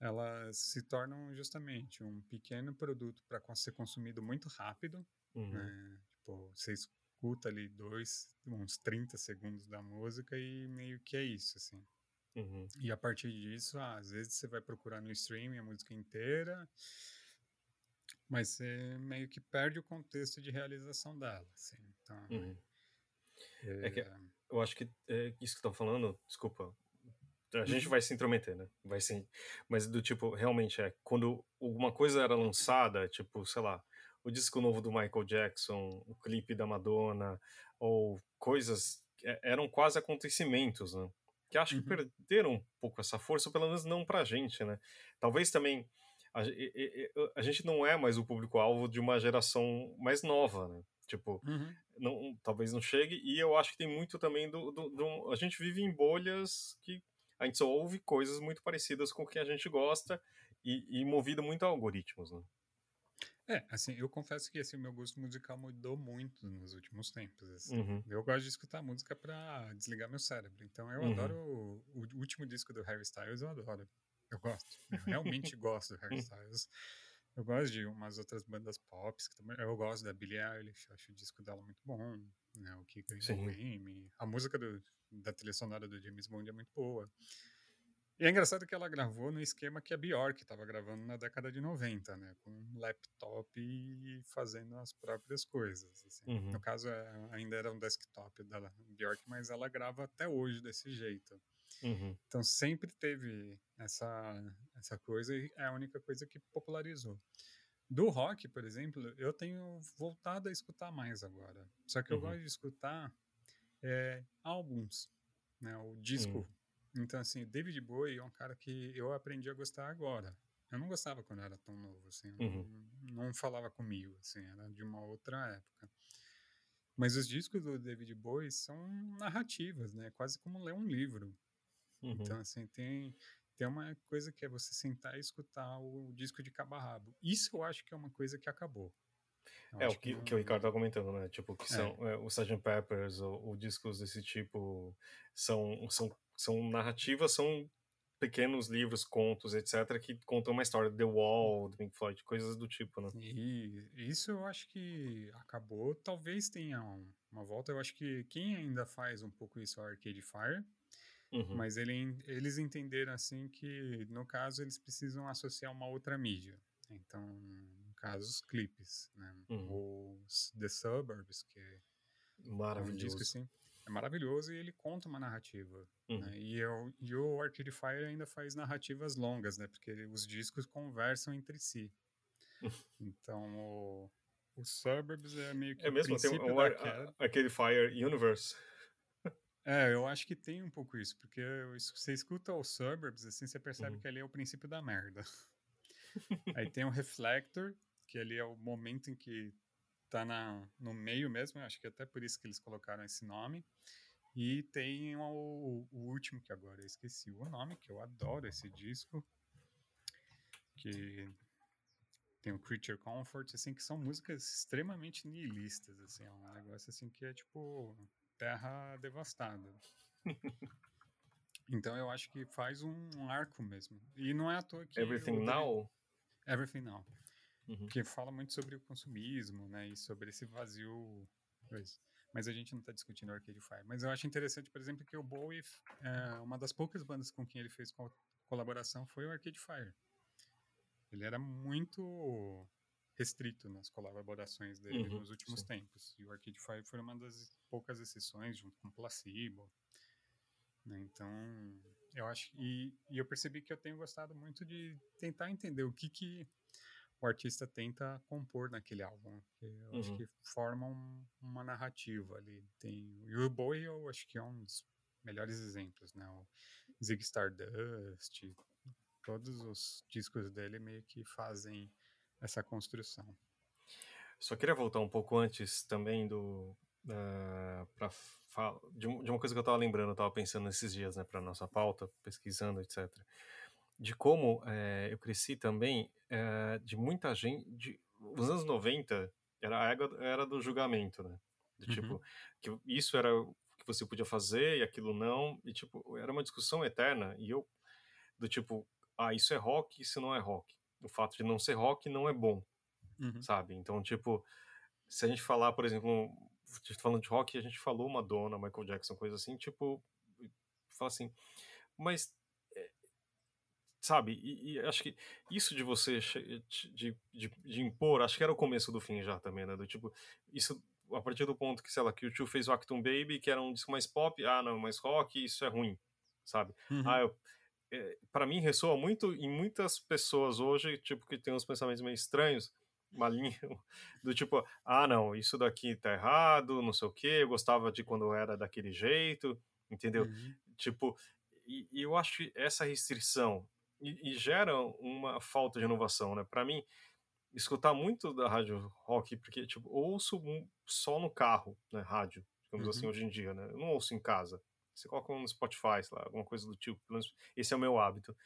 Elas se tornam justamente um pequeno produto para ser consumido muito rápido, uhum. né? Tipo, você escuta ali dois, uns 30 segundos da música e meio que é isso, assim. Uhum. E a partir disso, ah, às vezes você vai procurar no streaming a música inteira, mas você meio que perde o contexto de realização dela, assim. Então, Uhum. é, É que- eu acho que é isso que estão falando, desculpa. A gente vai se intrometer, né? Vai sim. Mas do tipo, realmente é quando alguma coisa era lançada, tipo, sei lá, o disco novo do Michael Jackson, o clipe da Madonna, ou coisas que é- eram quase acontecimentos, né? Que acho que Uhum. perderam um pouco essa força, pelo menos não pra gente, né? Talvez também a, e- a gente não é mais o público-alvo de uma geração mais nova, né? Tipo, Uhum. não, talvez não chegue. E eu acho que tem muito também do, do, do- A gente vive em bolhas que a gente só ouve coisas muito parecidas com o que a gente gosta e, e movido muito a algoritmos, né? É, assim, eu confesso que assim, o meu gosto musical mudou muito nos últimos tempos. assim. Uhum. Eu gosto de escutar música pra desligar meu cérebro. Então eu Uhum. adoro o, o último disco do Harry Styles, eu adoro. Eu gosto. Eu realmente gosto do Harry Styles. Eu gosto de umas outras bandas pop. Que também, eu gosto da Billie Eilish, acho o disco dela muito bom. Né, o que ganhou o Grammy. A música do, da trilha sonora do James Bond é muito boa. E é engraçado que ela gravou no esquema que a Bjork estava gravando na década de 90, né? Com um laptop e fazendo as próprias coisas. assim. Uhum. No caso, é- ainda era um desktop da Bjork, mas ela grava até hoje desse jeito. Uhum. Então sempre teve essa, essa coisa e é a única coisa que popularizou. Do rock, por exemplo, eu tenho voltado a escutar mais agora. Só que eu Uhum. gosto de escutar é, álbuns, né? O disco. Hum. Então, assim, David Bowie é um cara que eu aprendi a gostar agora. Eu não gostava quando eu era tão novo, assim. Uhum. Não, não falava comigo, assim. Era de uma outra época. Mas os discos do David Bowie são narrativas, né? Quase como ler um livro. Uhum. Então, assim, tem, tem uma coisa que é você sentar e escutar o disco de cabo a rabo. Isso eu acho que é uma coisa que acabou. Eu É o acho que, não- que o Ricardo tá comentando, né? Tipo, que É. são é, o Sgt. Peppers ou, ou discos desse tipo são, são, são narrativas, são pequenos livros, contos, etc., que contam uma história. The Wall, do Pink Floyd, coisas do tipo, né? E isso eu acho que acabou. Talvez tenha um- uma volta. Eu acho que quem ainda faz um pouco isso é o Arcade Fire. Uhum. Mas ele, eles entenderam assim que, no caso, eles precisam associar uma outra mídia. Então, no caso, os clipes, né? Uhum. Os The Suburbs, que é um Maravilhoso. disco assim, é maravilhoso e ele conta uma narrativa. Uhum. né? E, eu, e o Arcade Fire ainda faz narrativas longas, né? Porque ele- os discos conversam entre si. <laughs> Então, o, o Suburbs é meio que É mesmo? o Tem um, da ar- queda. a- aquele Fire Universe. É, eu acho que tem um pouco isso, porque você escuta os Suburbs, assim, você percebe Uhum. que ali é o princípio da merda. <laughs> Aí tem o Reflector, que ali é o momento em que tá na, no meio mesmo, acho que é até por isso que eles colocaram esse nome. E tem o, o último, que agora eu esqueci o nome, que eu adoro esse disco, que tem o Creature Comfort, assim, que são músicas extremamente nihilistas, assim, é um negócio assim que é tipo terra devastada. Então eu acho que faz um arco mesmo. E não é à toa que. Everything o David- Now. Everything Now, Uhum. que fala muito sobre o consumismo, né, e sobre esse vazio. Mas a gente não está discutindo Arcade Fire. Mas eu acho interessante, por exemplo, que o Bowie, é, uma das poucas bandas com quem ele fez co colaboração foi o Arcade Fire. Ele era muito restrito nas colaborações dele Uhum, nos últimos sim. tempos. E o Arcade Fire foi uma das poucas exceções, junto com o Placebo. né? Então, eu acho. E, e eu percebi que eu tenho gostado muito de tentar entender o que, que o artista tenta compor naquele álbum. que eu acho Uhum. que forma um- uma narrativa ali. Tem, e o Bowie, eu acho que é um dos melhores exemplos, né? O Zig Stardust, todos os discos dele meio que fazem essa construção. Só queria voltar um pouco antes também do. Uh, pra fa- de, de uma coisa que eu tava lembrando, eu tava pensando nesses dias, né, pra nossa pauta, pesquisando, etc. De como eh, eu cresci também eh, de muita gente. De, os anos 90 era a era, era do julgamento, né? Do Uhum. tipo, que isso era o que você podia fazer e aquilo não. E, tipo, era uma discussão eterna. E eu, do tipo, ah, isso é rock, isso não é rock. O fato de não ser rock não é bom Uhum. sabe? Então, tipo, se a gente falar, por exemplo, falando de rock, a gente falou Madonna, Michael Jackson, coisa assim, tipo, fala assim, mas, é, sabe, e, e acho que isso de você, de, de, de impor, acho que era o começo do fim já também, né? Do tipo, isso, a partir do ponto que, sei lá, que o Tio fez o Acton Baby, que era um disco mais pop, ah, não, mais rock, isso é ruim, sabe? Uhum. Ah, eu, é, para mim ressoa muito em muitas pessoas hoje, tipo, que tem uns pensamentos meio estranhos, uma <laughs> linha do tipo, ah, não, isso daqui tá errado, não sei o quê, eu gostava de quando era daquele jeito, entendeu? Uhum. Tipo, e, e eu acho que essa restrição e, e gera uma falta de inovação, né? Para mim, escutar muito da rádio rock, porque, tipo, ouço só no carro, né, rádio, digamos Uhum. assim, hoje em dia, né? Eu não ouço em casa. Você coloca no Spotify, sei lá, alguma coisa do tipo, pelo menos esse é o meu hábito.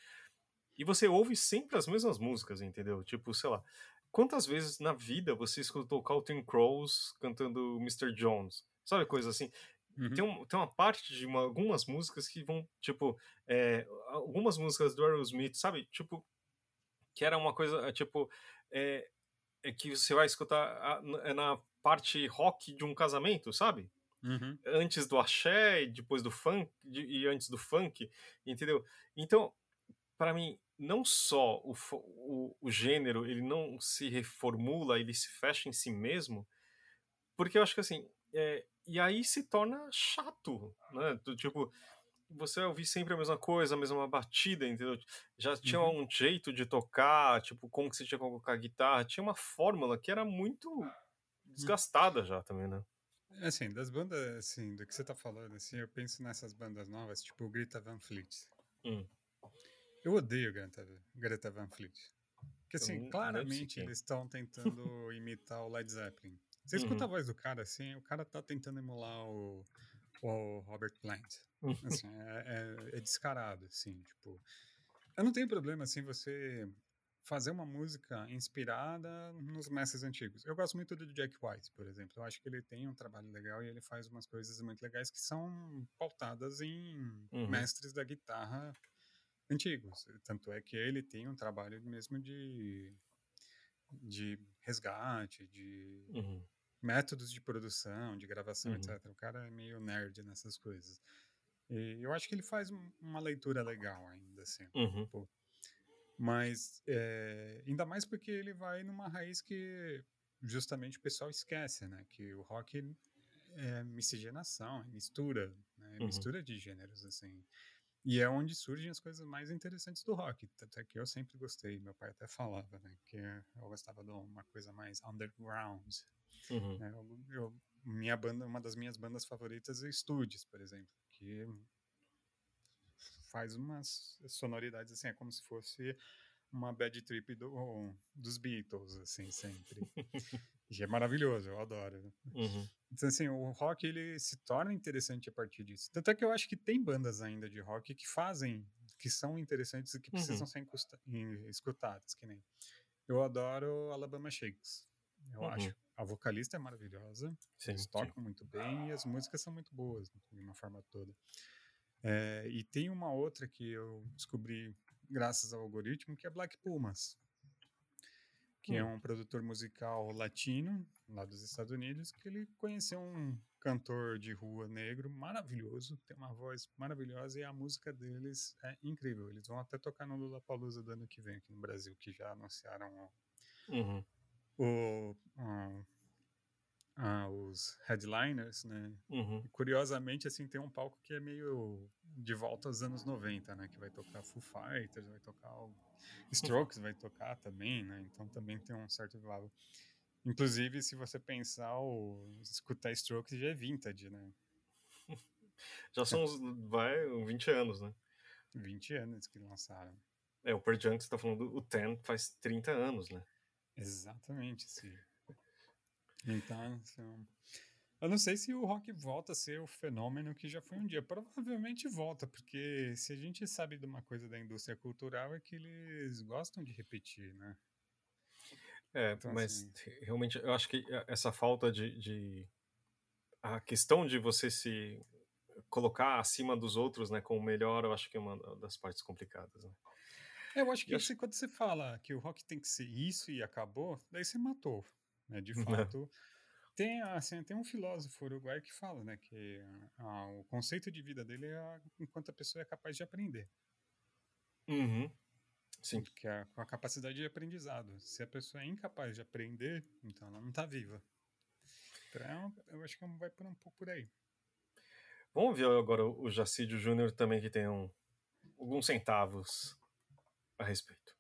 E você ouve sempre as mesmas músicas, entendeu? Tipo, sei lá, quantas vezes na vida você escutou Counting Crows cantando Mr. Jones? Sabe, coisa assim? Uhum. Tem, um, tem uma parte de uma- algumas músicas que vão, tipo, é, algumas músicas do Aerosmith, sabe? Tipo, que era uma coisa, é, tipo, é, é que você vai escutar a- é na parte rock de um casamento, sabe? Uhum. antes do axé, depois do funk de- e antes do funk, entendeu? Então, para mim, não só o, o, o gênero ele não se reformula, ele se fecha em si mesmo, porque eu acho que assim, é, e aí se torna chato, né? Do tipo, você vai ouvir sempre a mesma coisa, a mesma batida, entendeu? Já tinha Uhum. um jeito de tocar, tipo, como que você tinha que colocar a guitarra, tinha uma fórmula que era muito desgastada já também, né? Assim, das bandas, assim, do que você tá falando, assim, eu penso nessas bandas novas, tipo o Greta Van Fleet. Hum. Eu odeio Greta, Greta Van Fleet. Porque, assim, claramente eles estão tentando <laughs> imitar o Led Zeppelin. Você escuta Uhum. a voz do cara, assim, o cara tá tentando emular o, o Robert Plant. Assim, <laughs> é, é- é descarado, assim, tipo... Eu não tenho problema, assim, você fazer uma música inspirada nos mestres antigos. Eu gosto muito do Jack White, por exemplo. Eu acho que ele tem um trabalho legal e ele faz umas coisas muito legais que são pautadas em Uhum. mestres da guitarra antigos. Tanto é que ele tem um trabalho mesmo de de resgate, de Uhum. métodos de produção, de gravação, Uhum. etc. O cara é meio nerd nessas coisas. E eu acho que ele faz um- uma leitura legal ainda, assim. Uhum. Mas, é, ainda mais porque ele vai numa raiz que justamente o pessoal esquece, né? Que o rock é miscigenação, é mistura, né? é Uhum. mistura de gêneros, assim. E é onde surgem as coisas mais interessantes do rock. Tanto é que eu sempre gostei, meu pai até falava, né? Que eu gostava de uma coisa mais underground. Uhum. né? Eu, eu- minha banda, uma das minhas bandas favoritas é Studios, por exemplo, que faz umas sonoridades assim, é como se fosse uma bad trip do, dos Beatles, assim, sempre. <laughs> e é maravilhoso, eu adoro. Uhum. Então, assim, o rock ele se torna interessante a partir disso. Tanto é que eu acho que tem bandas ainda de rock que fazem, que são interessantes e que precisam Uhum. ser escutadas, que nem. Eu adoro Alabama Shakes. Eu Uhum. acho. A vocalista é maravilhosa, Sim, eles sim. tocam muito bem e as músicas são muito boas, de uma forma toda. É, e tem uma outra que eu descobri graças ao algoritmo, que é Black Pumas. que é um produtor musical latino, lá dos Estados Unidos, que ele conheceu um cantor de rua negro maravilhoso, tem uma voz maravilhosa e a música deles é incrível. Eles vão até tocar no Lollapalooza do ano que vem aqui no Brasil, que já anunciaram Uhum. o, o ah, os headliners, né? Uhum. E, curiosamente, assim, tem um palco que é meio de volta aos anos 90, né? Que vai tocar Foo Fighters, vai tocar o Strokes, vai tocar também, né? Então também tem um certo valor. Inclusive, se você pensar, o escutar Strokes já é vintage, né? <laughs> Já são uns, vai, 20 anos, né? 20 anos que lançaram. É, o Pearl Jam que você tá falando, o Ten faz 30 anos, né? Exatamente, sim. Então, assim, eu não sei se o rock volta a ser o fenômeno que já foi um dia. Provavelmente volta, porque se a gente sabe de uma coisa da indústria cultural é que eles gostam de repetir, né? É, Então, mas assim- realmente eu acho que essa falta de, de- A questão de você se colocar acima dos outros, né, como o melhor, eu acho que é uma das partes complicadas, né? Eu acho que acho- quando você fala que o rock tem que ser isso e acabou, daí você matou, né? De Né. fato. Tem, assim, tem um filósofo uruguaio que fala, né, que ah, o conceito de vida dele é a- enquanto a pessoa é capaz de aprender. Uhum. Sim. que é com a capacidade de aprendizado. Se a pessoa é incapaz de aprender, então ela não está viva. Então, eu acho que vai por um pouco por aí. Vamos ver agora o Jacídio Júnior também, que tem um, alguns centavos a respeito.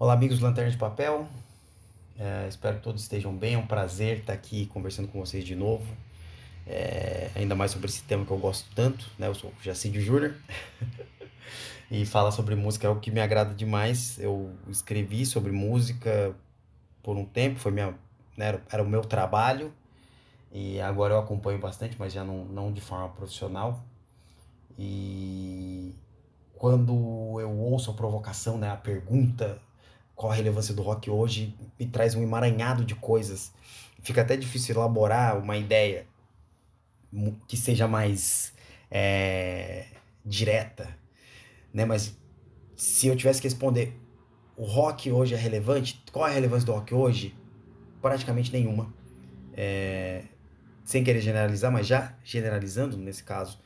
Olá, amigos do Lanterna de Papel. É, espero que todos estejam bem. É um prazer estar aqui conversando com vocês de novo. É, ainda mais sobre esse tema que eu gosto tanto. Né? Eu sou Jacídio Júnior. <laughs> e falar sobre música é o que me agrada demais. Eu escrevi sobre música por um tempo, foi minha, né, era o meu trabalho. E agora eu acompanho bastante, mas já não, não de forma profissional. E quando eu ouço a provocação, né, a pergunta qual a relevância do rock hoje, me traz um emaranhado de coisas. Fica até difícil elaborar uma ideia que seja mais é, direta, né? Mas se eu tivesse que responder, o rock hoje é relevante? Qual é a relevância do rock hoje? Praticamente nenhuma. É, sem querer generalizar, mas já generalizando nesse caso,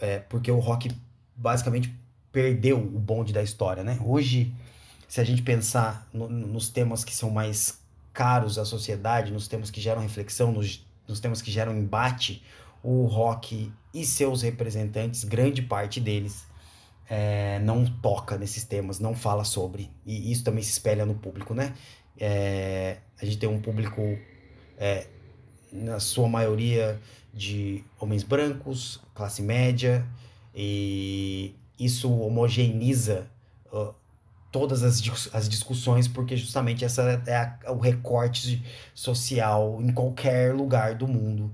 é, porque o rock basicamente perdeu o bonde da história, né? Hoje, se a gente pensar no- no- nos temas que são mais caros à sociedade, nos temas que geram reflexão, nos, nos temas que geram embate, o rock e seus representantes, grande parte deles, é, não toca nesses temas, não fala sobre. E isso também se espelha no público, né? É, a gente tem um público, é, na sua maioria, de homens brancos, classe média, e isso homogeneiza uh, todas as, as discussões, porque justamente essa é a- o recorte social em qualquer lugar do mundo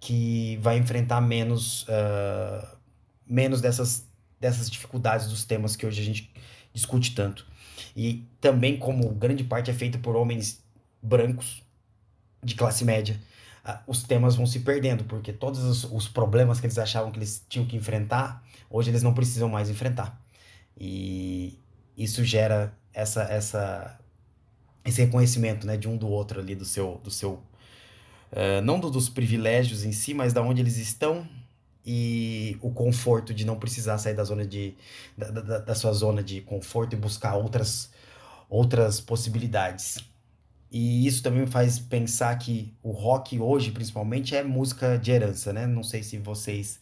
que vai enfrentar menos, ah, menos dessas, dessas dificuldades dos temas que hoje a gente discute tanto. E também, como grande parte é feita por homens brancos de classe média, ah, os temas vão se perdendo, porque todos os, os problemas que eles achavam que eles tinham que enfrentar, hoje eles não precisam mais enfrentar. E isso gera essa, essa, esse reconhecimento, né, de um do outro ali, do seu, do seu eh, não do- dos privilégios em si, mas da onde eles estão e o conforto de não precisar sair da zona de, da, da, da sua zona de conforto e buscar outras, outras possibilidades. E isso também me faz pensar que o rock hoje, principalmente, é música de herança, né? Não sei se vocês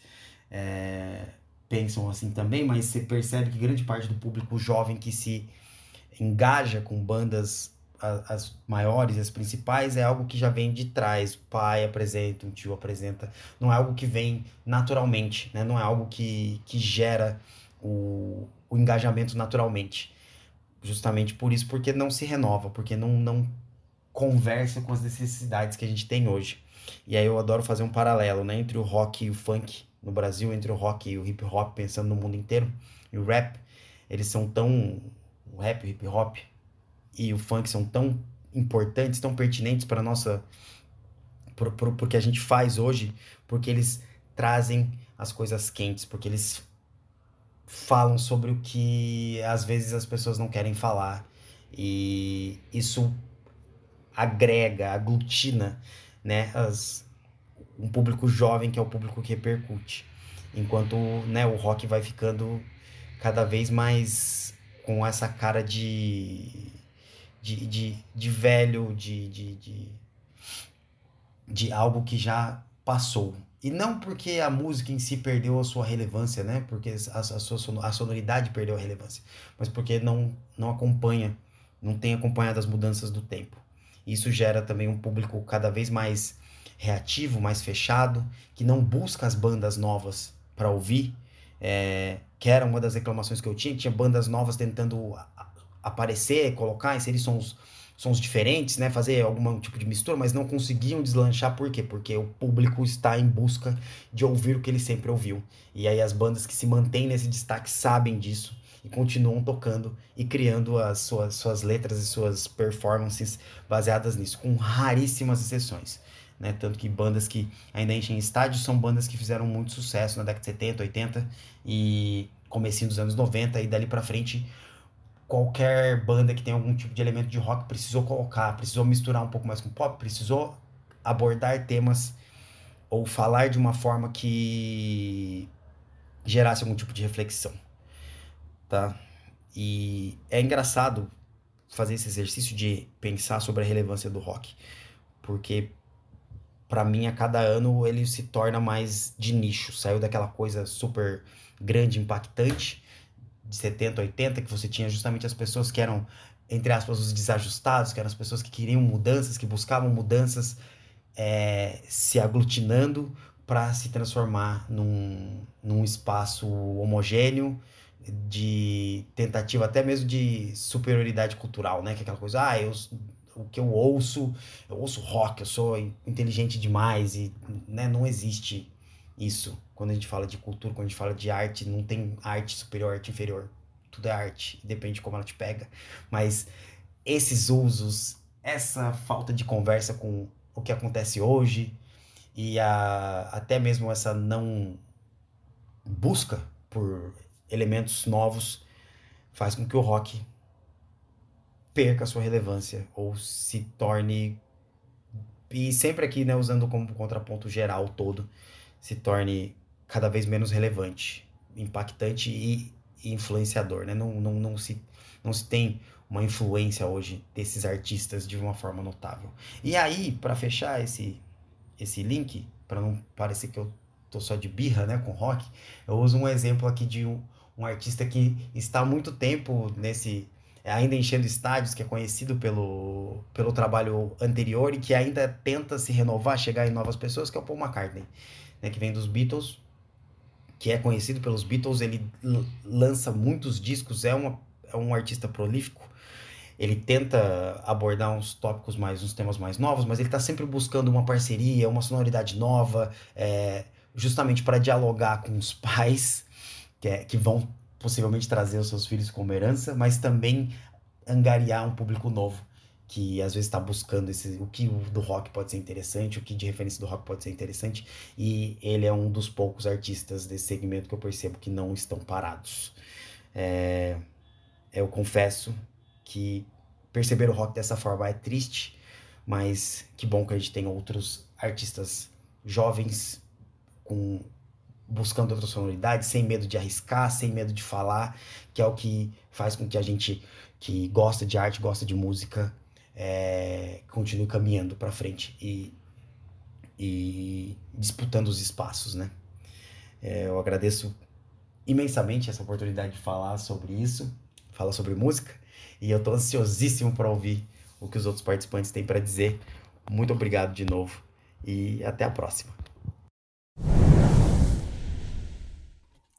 eh, pensam assim também, mas você percebe que grande parte do público jovem que se engaja com bandas as maiores, as principais, é algo que já vem de trás. O pai apresenta, um tio apresenta. Não é algo que vem naturalmente, né? Não é algo que, que gera o, o engajamento naturalmente. Justamente por isso, porque não se renova, porque não, não conversa com as necessidades que a gente tem hoje. E aí eu adoro fazer um paralelo, né? Entre o rock e o funk no Brasil, entre o rock e o hip hop, pensando no mundo inteiro. E o rap, eles são tão... O rap, o hip hop, e o funk são tão importantes, tão pertinentes para nossa pro, pro, que a gente faz hoje, porque eles trazem as coisas quentes, porque eles falam sobre o que às vezes as pessoas não querem falar E isso agrega, aglutina, né, as, um público jovem que é o público que repercute. Enquanto, né, o rock vai ficando cada vez mais com essa cara de de, de, de velho, de, de, de, de algo que já passou. E não porque a música em si perdeu a sua relevância, né? Porque a, a, sua, a sonoridade perdeu a relevância, mas porque não, não acompanha, não tem acompanhado as mudanças do tempo. Isso gera também um público cada vez mais reativo, mais fechado, que não busca as bandas novas para ouvir, é, que era uma das reclamações que eu tinha, que tinha bandas novas tentando aparecer, colocar, inserir sons, sons diferentes, né? Fazer algum tipo de mistura, mas não conseguiam deslanchar, por quê? Porque o público está em busca de ouvir o que ele sempre ouviu. E aí as bandas que se mantêm nesse destaque sabem disso e continuam tocando e criando as suas, suas letras e suas performances baseadas nisso, com raríssimas exceções. Né? Tanto que bandas que ainda enchem estádios são bandas que fizeram muito sucesso na década de 70, 80 e comecinho dos anos 90 e dali para frente qualquer banda que tem algum tipo de elemento de rock precisou colocar, precisou misturar um pouco mais com pop, precisou abordar temas ou falar de uma forma que gerasse algum tipo de reflexão, tá? E é engraçado fazer esse exercício de pensar sobre a relevância do rock, porque para mim a cada ano ele se torna mais de nicho, saiu daquela coisa super grande, impactante de 70, 80, que você tinha justamente as pessoas que eram, entre aspas, os desajustados, que eram as pessoas que queriam mudanças, que buscavam mudanças, é, se aglutinando para se transformar num, num espaço homogêneo, de tentativa até mesmo de superioridade cultural, né? Que é aquela coisa, ah, eu, o que eu ouço, eu ouço rock, eu sou inteligente demais e né, não existe isso. Quando a gente fala de cultura, quando a gente fala de arte, não tem arte superior, arte inferior. Tudo é arte, depende de como ela te pega. Mas esses usos, essa falta de conversa com o que acontece hoje e a, até mesmo essa não busca por elementos novos faz com que o rock perca sua relevância ou se torne e sempre aqui, né, usando como contraponto geral todo, se torne cada vez menos relevante, impactante e, e influenciador, né? Não, não, não, se, não se tem uma influência hoje desses artistas de uma forma notável. E aí, para fechar esse, esse link, para não parecer que eu tô só de birra, né, com rock, eu uso um exemplo aqui de um, um artista que está há muito tempo nesse ainda enchendo estádios, que é conhecido pelo, pelo trabalho anterior e que ainda tenta se renovar, chegar em novas pessoas, que é o Paul McCartney né, que vem dos Beatles, que é conhecido pelos Beatles, ele lança muitos discos, é, uma, é um artista prolífico, ele tenta abordar uns tópicos mais, uns temas mais novos, mas ele está sempre buscando uma parceria, uma sonoridade nova, é, justamente para dialogar com os <laughs> pais, que, é, que vão possivelmente trazer os seus filhos como herança, mas também angariar um público novo que às vezes está buscando esse, o que do rock pode ser interessante, o que de referência do rock pode ser interessante, e ele é um dos poucos artistas desse segmento que eu percebo que não estão parados. É, eu confesso que perceber o rock dessa forma é triste, mas que bom que a gente tem outros artistas jovens com buscando outra sonoridade, sem medo de arriscar, sem medo de falar, que é o que faz com que a gente que gosta de arte, gosta de música, é, continue caminhando para frente e, e disputando os espaços, né? É, eu agradeço imensamente essa oportunidade de falar sobre isso, falar sobre música, e eu estou ansiosíssimo para ouvir o que os outros participantes têm para dizer. Muito obrigado de novo e até a próxima.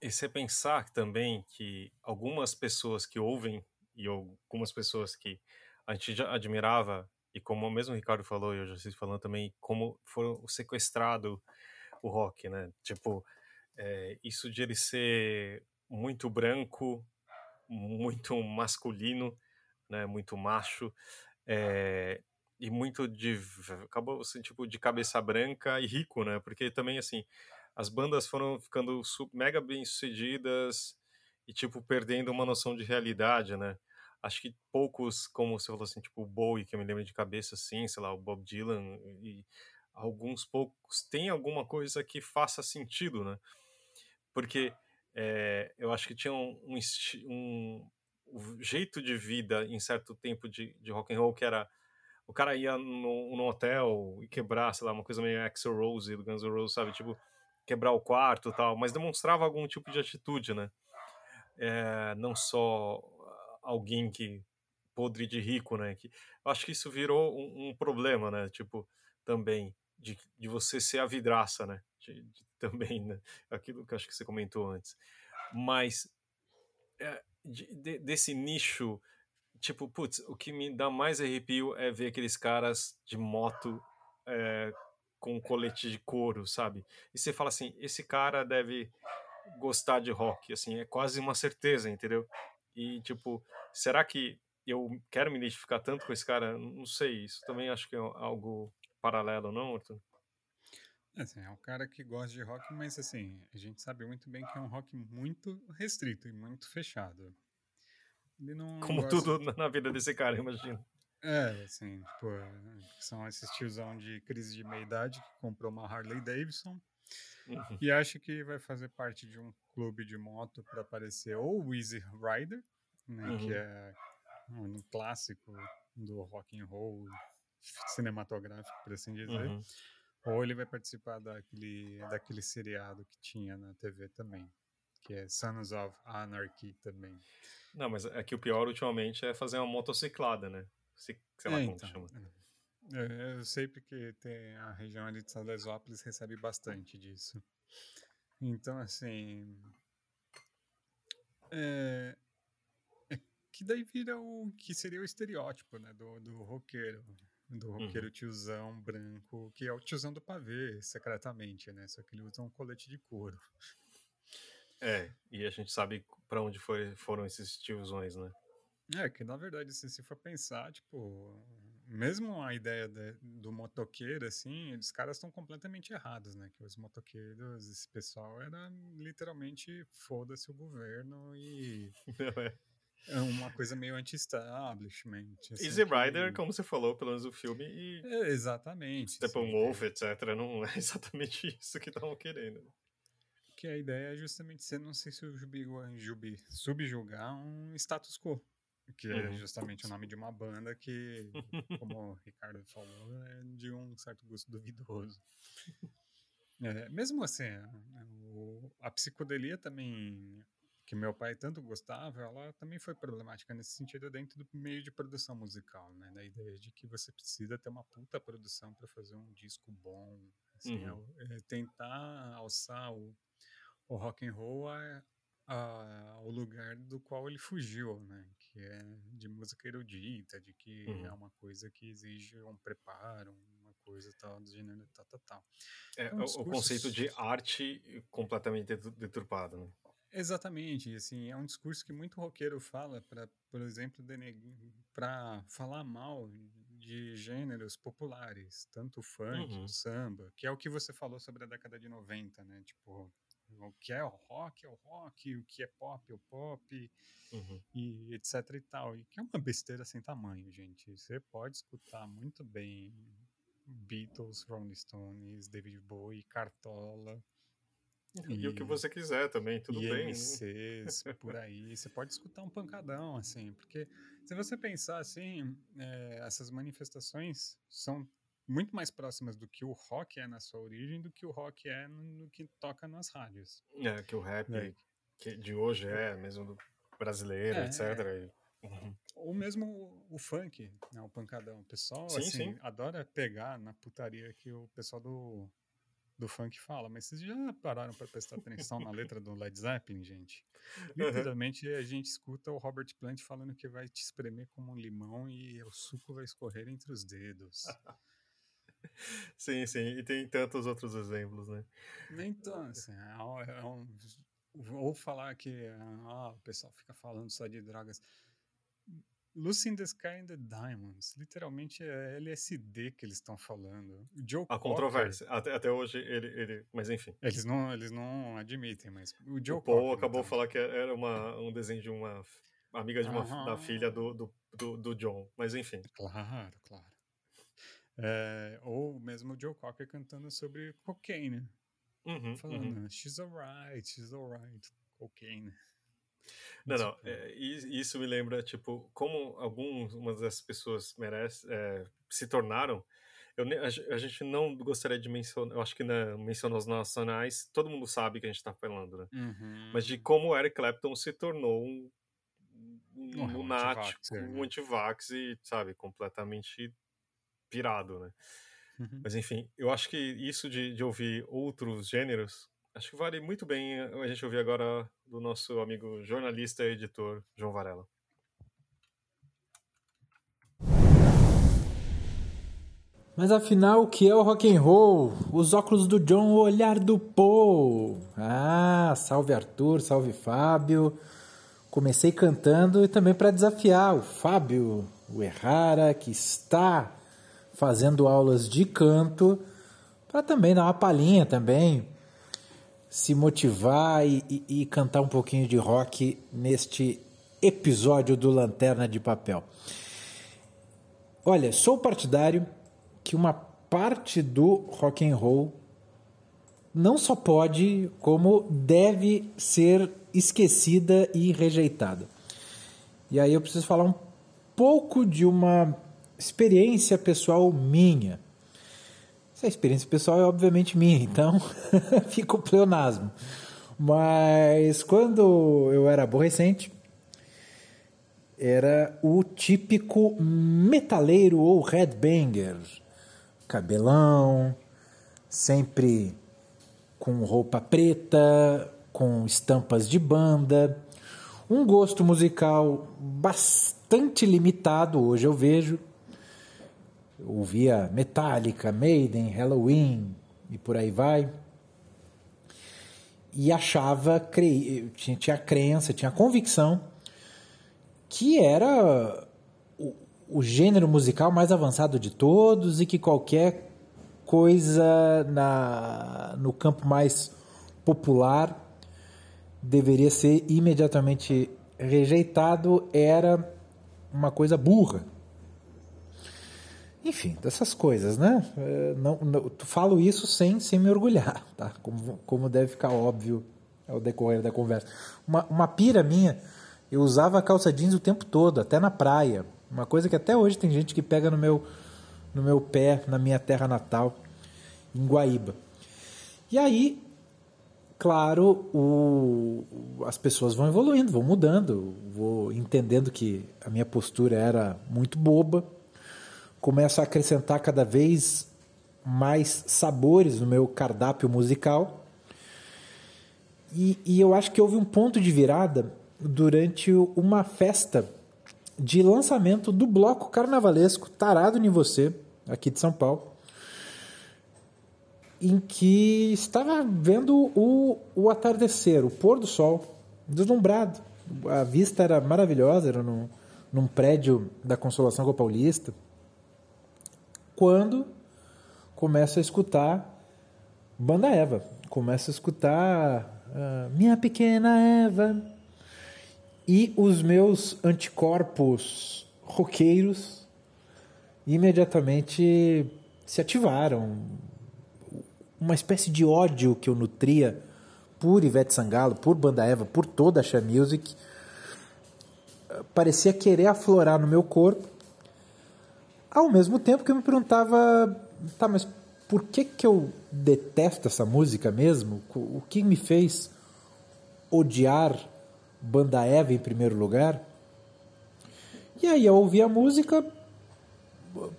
E você pensar também que algumas pessoas que ouvem e algumas pessoas que a gente já admirava, e como mesmo o Ricardo falou, e eu já estive falando também, como foram sequestrado o rock, né? Tipo, é, isso de ele ser muito branco, muito masculino, né? Muito macho, é, e muito de acabou assim, tipo de cabeça branca e rico, né? Porque também assim as bandas foram ficando mega bem sucedidas e tipo perdendo uma noção de realidade, né? acho que poucos, como você falou assim, tipo o Bowie, que eu me lembro de cabeça, assim, sei lá, o Bob Dylan, e alguns poucos tem alguma coisa que faça sentido, né? Porque é, eu acho que tinha um, um, um, jeito de vida em certo tempo de, de rock and roll que era o cara ia no hotel e quebrar, sei lá, uma coisa meio Axel Rose do Guns N' Roses, sabe? Tipo, quebrar o quarto tal, mas demonstrava algum tipo de atitude, né? É, não só alguém que podre de rico, né? Que, acho que isso virou um, um problema, né? Tipo, também de, de você ser a vidraça, né? De, de, <laughs> também, né? Aquilo que acho que você comentou antes. Mas é, de, desse nicho, tipo, putz, o que me dá mais arrepio é ver aqueles caras de moto é, com colete de couro, sabe? E você fala assim, esse cara deve gostar de rock, assim, é quase uma certeza, entendeu? E, tipo, será que eu quero me identificar tanto com esse cara? Não sei, isso também acho que é algo paralelo, não, Arthur? Assim, é um cara que gosta de rock, mas assim, a gente sabe muito bem que é um rock muito restrito e muito fechado. Como gosta... tudo na vida desse cara, imagino. É, assim, tipo, são esses tiozão de crise de meia-idade que comprou uma Harley Davidson uhum. e acha que vai fazer parte de um clube de moto para aparecer ou o Easy Rider, né, uhum. que é um clássico do rock and roll cinematográfico, por assim dizer, uhum. ou ele vai participar daquele, daquele seriado que tinha na TV também, que é Sons of Anarchy também. Não, mas é que o pior ultimamente é fazer uma motociclada, né? Sei lá é, como então, chama. É, eu sei porque tem a região ali de Salesópolis recebe bastante disso. Então, assim. É, é, que daí vira o que seria o estereótipo, né? Do, do roqueiro. Do roqueiro uhum. tiozão branco, que é o tiozão do pavê, secretamente, né? Só que ele usa um colete de couro. É, e a gente sabe para onde foi, foram esses tiozões, né? É, que na verdade, assim, se for pensar, tipo, mesmo a ideia de, do motoqueiro, assim, os caras estão completamente errados, né? Que os motoqueiros, esse pessoal era literalmente foda-se o governo e. <laughs> É uma coisa meio anti-establishment. Assim, Easy Rider, que... como você falou, pelo menos o filme, e. É, exatamente. Steppenwolf, é. etc. Não é <laughs> exatamente isso que estavam querendo. Que a ideia é justamente você não se subjugar um status quo que é uhum. justamente o nome de uma banda que, como o Ricardo falou, é de um certo gosto duvidoso. É, mesmo assim, o, a psicodelia também, que meu pai tanto gostava, ela também foi problemática nesse sentido dentro do meio de produção musical, né? Da ideia de que você precisa ter uma puta produção para fazer um disco bom, assim, uhum. é, é tentar alçar o, o rock and roll a, a, o lugar do qual ele fugiu, né? Que é de música erudita, de que uhum. é uma coisa que exige um preparo, uma coisa tal, do gênero tal, tal, tal. É, então, o, o conceito de arte completamente deturpado, né? Exatamente, assim, é um discurso que muito roqueiro fala para, por exemplo, para falar mal de gêneros populares, tanto o funk, uhum. o samba, que é o que você falou sobre a década de 90, né? Tipo, o que é o rock é o rock, o que é pop é o pop, uhum. e etc e tal. E que é uma besteira sem tamanho, gente. Você pode escutar muito bem Beatles, Rolling Stones, David Bowie, Cartola. E, e o que você quiser também, tudo e bem. MCs, né? <laughs> por aí. Você pode escutar um pancadão, assim, porque se você pensar assim, é, essas manifestações são muito mais próximas do que o rock é na sua origem do que o rock é no, no que toca nas rádios. É, que o rap é. Que de hoje é, mesmo do brasileiro, é, etc. É. Uhum. Ou mesmo o, o, funk, né, o pancadão. O pessoal sim, assim, sim. adora pegar na putaria que o pessoal do, do funk fala, mas vocês já pararam para prestar atenção na letra do Led Zeppelin, gente? <laughs> Literalmente a gente escuta o Robert Plant falando que vai te espremer como um limão e o suco vai escorrer entre os dedos. <laughs> <laughs> sim, sim, e tem tantos outros exemplos, né? Então, assim, é, é um, ou falar que ah, o pessoal fica falando só de drogas. Lucy in the Sky and the Diamonds. Literalmente é LSD que eles estão falando. O Joe A Cocker, controvérsia. Até, até hoje ele, ele. Mas enfim. Eles não, eles não admitem, mas o Joe o Paul Cocker, acabou de falar que era uma, um desenho de uma amiga de uma, da filha do, do, do, do, John, mas enfim. Claro, claro. É, ou mesmo o Joe Cocker cantando sobre cocaine. Uhum, Falando, uhum. she's alright, she's alright, cocaine. Não, não, é, isso me lembra, tipo, como algumas dessas pessoas merecem, é, se tornaram eu, a, a, gente não gostaria de mencionar, eu acho que né, mencionar os nacionais, todo mundo sabe que a gente está falando, né? Uhum. Mas de como o Eric Clapton se tornou um, um, um lunático, um né? antivax e, sabe, completamente pirado, né? Uhum. Mas enfim, eu acho que isso de, de ouvir outros gêneros, acho que vale muito bem a gente ouvir agora do nosso amigo jornalista e editor João Varela. Mas afinal, o que é o rock and roll? Os óculos do John, o olhar do Paul. Ah, salve Arthur, salve Fábio. Comecei cantando e também para desafiar o Fábio, o Errara, que está fazendo aulas de canto, para também dar uma palhinha também, se motivar e, e, e cantar um pouquinho de rock neste episódio do Lanterna de Papel. Olha, sou partidário que uma parte do rock and roll não só pode, como deve ser esquecida e rejeitada. E aí eu preciso falar um pouco de uma experiência pessoal minha. Essa experiência pessoal é obviamente minha, então <laughs> fica o pleonasmo. Mas quando eu era aborrecente, era o típico metaleiro ou headbanger cabelão, sempre com roupa preta, com estampas de banda, um gosto musical bastante limitado, hoje eu vejo. Ouvia Metallica, Maiden, Halloween e por aí vai. E achava, tinha, tinha crença, tinha convicção que era o gênero musical mais avançado de todos e que qualquer coisa na, no campo mais popular deveria ser imediatamente rejeitado era uma coisa burra. Enfim, dessas coisas, né? É, não, não, falo isso sem, sem me orgulhar, <laughs> tá? Como, como deve ficar óbvio ao decorrer da conversa. Uma, uma pira minha, eu usava calça jeans o tempo todo, até na praia. Uma coisa que até hoje tem gente que pega no meu, no meu pé, na minha terra natal, em Guaíba. E aí, claro, o, as pessoas vão evoluindo, vão mudando, vou entendendo que a minha postura era muito boba, começo a acrescentar cada vez mais sabores no meu cardápio musical. E, e eu acho que houve um ponto de virada durante uma festa de lançamento do bloco carnavalesco Tarado em Você, aqui de São Paulo, em que estava vendo o, o atardecer, o pôr do sol, deslumbrado. A vista era maravilhosa, era num, num prédio da Consolação com Paulista. Quando começa a escutar Banda Eva, começa a escutar uh, Minha Pequena Eva, e os meus anticorpos roqueiros imediatamente se ativaram. Uma espécie de ódio que eu nutria por Ivete Sangalo, por Banda Eva, por toda a Xé Music, parecia querer aflorar no meu corpo. Ao mesmo tempo que eu me perguntava, tá, mas por que que eu detesto essa música mesmo? O que me fez odiar Banda Eva em primeiro lugar. E aí eu ouvi a música,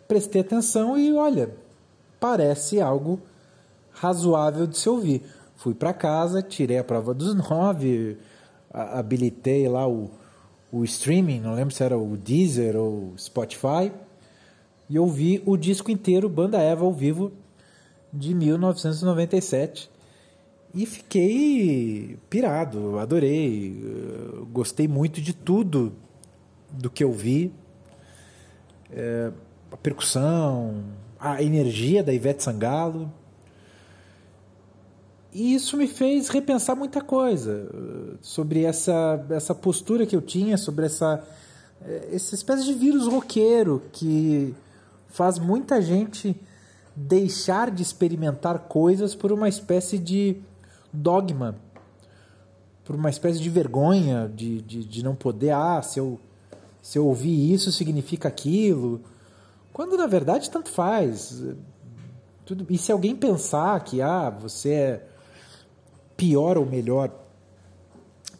prestei atenção e olha, parece algo razoável de se ouvir. Fui para casa, tirei a prova dos <laughs> nove, habilitei lá o, o streaming, não lembro se era o Deezer ou Spotify, e ouvi o disco inteiro, Banda Eva ao vivo, de 1997. E fiquei pirado, adorei, gostei muito de tudo do que eu vi. É, a percussão, a energia da Ivete Sangalo. E isso me fez repensar muita coisa. sobre essa, essa postura que eu tinha, sobre essa, eh, essa espécie de vírus roqueiro que faz muita gente deixar de experimentar coisas por uma espécie de dogma, por uma espécie de vergonha de, de, de não poder, ah, se eu, se eu ouvir isso significa aquilo, quando na verdade tanto faz. Tudo, e se alguém pensar que ah, você é pior ou melhor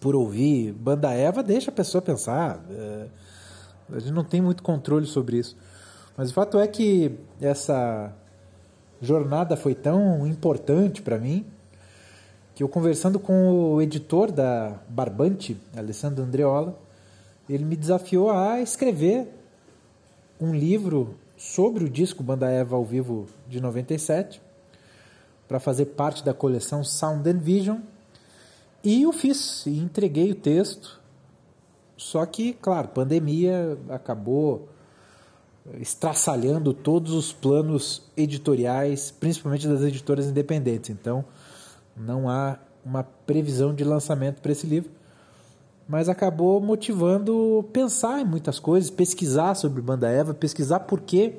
por ouvir Banda Eva, deixa a pessoa pensar. É, a gente não tem muito controle sobre isso. Mas o fato é que essa jornada foi tão importante para mim que eu conversando com o editor da Barbante, Alessandro Andreola, ele me desafiou a escrever um livro sobre o disco Banda Eva ao vivo de 97 para fazer parte da coleção Sound and Vision e eu fiz e entreguei o texto. Só que, claro, pandemia acabou estraçalhando todos os planos editoriais, principalmente das editoras independentes. Então, não há uma previsão de lançamento para esse livro, mas acabou motivando pensar em muitas coisas, pesquisar sobre Banda Eva, pesquisar por que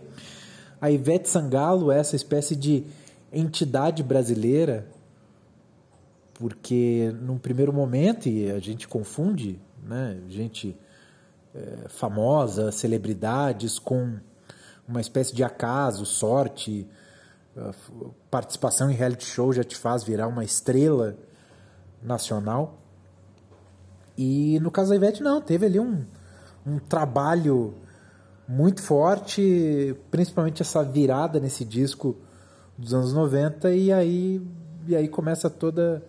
a Ivete Sangalo é essa espécie de entidade brasileira, porque num primeiro momento, e a gente confunde, né, gente é, famosa, celebridades com uma espécie de acaso, sorte, participação em reality show já te faz virar uma estrela nacional. E no caso da Ivete, não, teve ali um, um trabalho muito forte, principalmente essa virada nesse disco dos anos 90, e aí, e aí começa toda,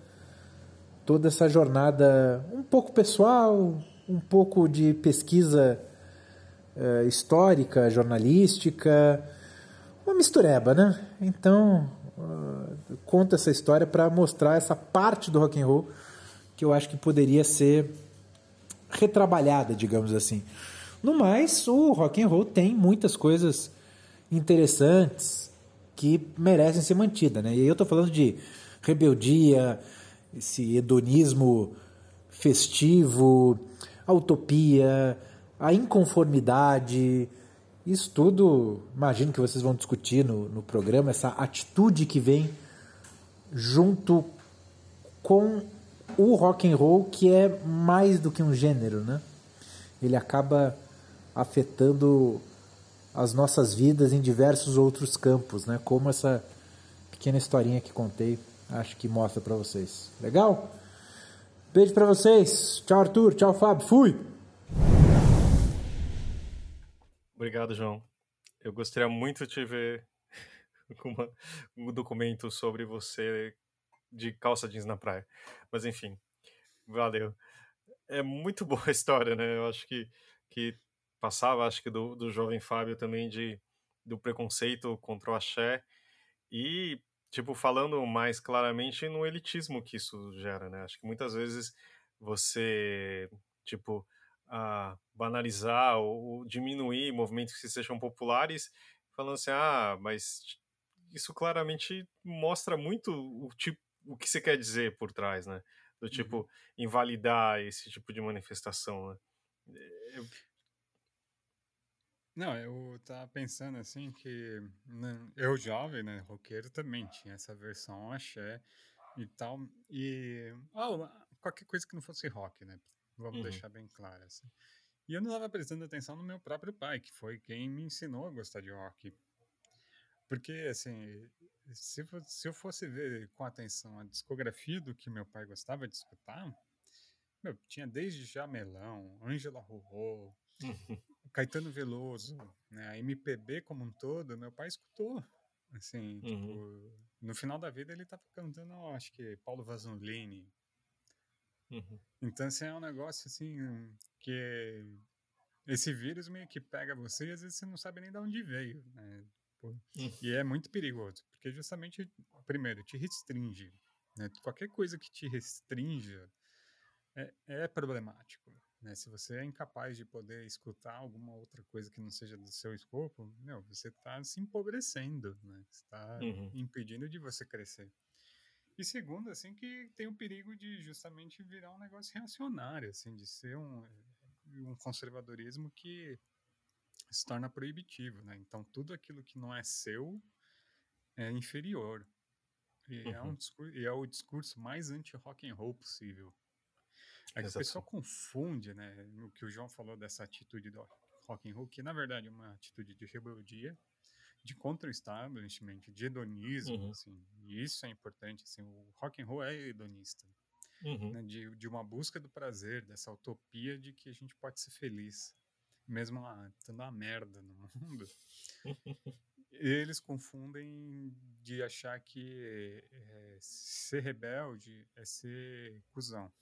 toda essa jornada um pouco pessoal, um pouco de pesquisa uh, histórica, jornalística, uma mistureba, né? Então, uh, conta essa história para mostrar essa parte do rock and roll que eu acho que poderia ser retrabalhada, digamos assim. No mais, o rock and roll tem muitas coisas interessantes que merecem ser mantidas, né? E eu estou falando de rebeldia, esse hedonismo festivo, a utopia, a inconformidade, isso tudo, imagino que vocês vão discutir no, no programa, essa atitude que vem junto com o rock and roll, que é mais do que um gênero, né? Ele acaba afetando as nossas vidas em diversos outros campos, né? Como essa pequena historinha que contei, acho que mostra para vocês. Legal? Beijo para vocês. Tchau, Arthur. Tchau, Fábio. Fui. Obrigado, João. Eu gostaria muito de ver <laughs> uma, um documento sobre você de calça jeans na praia. Mas enfim, valeu. É muito boa a história, né? Eu acho que, que passava, acho que do, do jovem Fábio também, de, do preconceito contra o axé. E, tipo, falando mais claramente no elitismo que isso gera, né? Acho que muitas vezes você, tipo, a banalizar ou, diminuir movimentos que sejam populares, falando assim, ah, mas isso claramente mostra muito o tipo o que você quer dizer por trás, né? Do tipo uhum. invalidar esse tipo de manifestação, né? Não, eu tava pensando assim que né, eu jovem, né, roqueiro também tinha essa versão axé e tal e oh, qualquer coisa que não fosse rock, né? Vamos uhum. deixar bem claro. Assim. E eu não estava prestando atenção no meu próprio pai, que foi quem me ensinou a gostar de rock. Porque, assim, se, se eu fosse ver com atenção a discografia do que meu pai gostava de escutar, meu, tinha desde Jamelão, Ângela Rorô, <laughs> Caetano Veloso, né, a MPB como um todo, meu pai escutou. Assim, uhum. tipo, no final da vida ele estava cantando, acho que Paulo Vasolini, Uhum. Então, assim, é um negócio assim que esse vírus meio que pega você e às vezes você não sabe nem de onde veio, né? Uhum. E é muito perigoso, porque justamente, primeiro, te restringe. Né? Qualquer coisa que te restrinja é, é problemático. Né? Se você é incapaz de poder escutar alguma outra coisa que não seja do seu escopo, meu, você está se empobrecendo, né? está uhum. impedindo de você crescer. E segundo, assim, que tem o perigo de justamente virar um negócio reacionário, assim, de ser um, um conservadorismo que se torna proibitivo, né? Então, tudo aquilo que não é seu é inferior. E, uhum. é, um discurso, e é o discurso mais anti-rock and roll possível. É que o pessoal confunde, né, o que o João falou dessa atitude do rock and roll, que na verdade é uma atitude de rebeldia, de contra-establishment, de hedonismo, uhum. assim, e isso é importante, assim, o rock and roll é hedonista, uhum. né, de, de uma busca do prazer, dessa utopia de que a gente pode ser feliz, mesmo lá, tendo uma merda no mundo. Eles confundem de achar que é, ser rebelde é ser cuzão.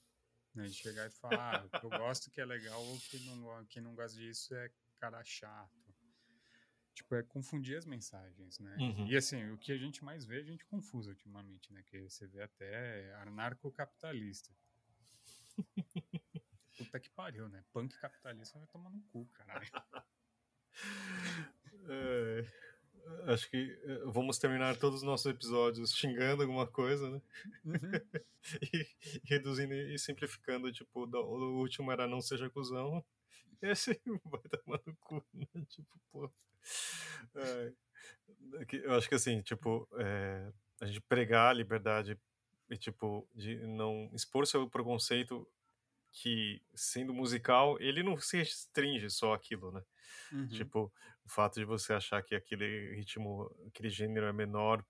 Né? De chegar e falar, ah, eu gosto que é legal, quem não, quem não gosta disso é cara chato. Tipo, é confundir as mensagens, né? Uhum. E assim, o que a gente mais vê, a gente confusa ultimamente, né? Que você vê até anarcocapitalista. Puta que pariu, né? Punk capitalista vai tomar no cu, caralho. <laughs> é, acho que eh, vamos terminar todos os nossos episódios xingando alguma coisa, né? Uhum. <laughs> e, reduzindo e simplificando, tipo, o último era não seja cuzão. <laughs> Esse <laughs> vai tomar no cu, né? Tipo, pô. É, eu acho que assim, tipo, é, a gente pregar a liberdade e, tipo, de não expor seu preconceito que, sendo musical, ele não se restringe só aquilo, né? Uhum. Tipo, o fato de você achar que aquele ritmo, aquele gênero é menor,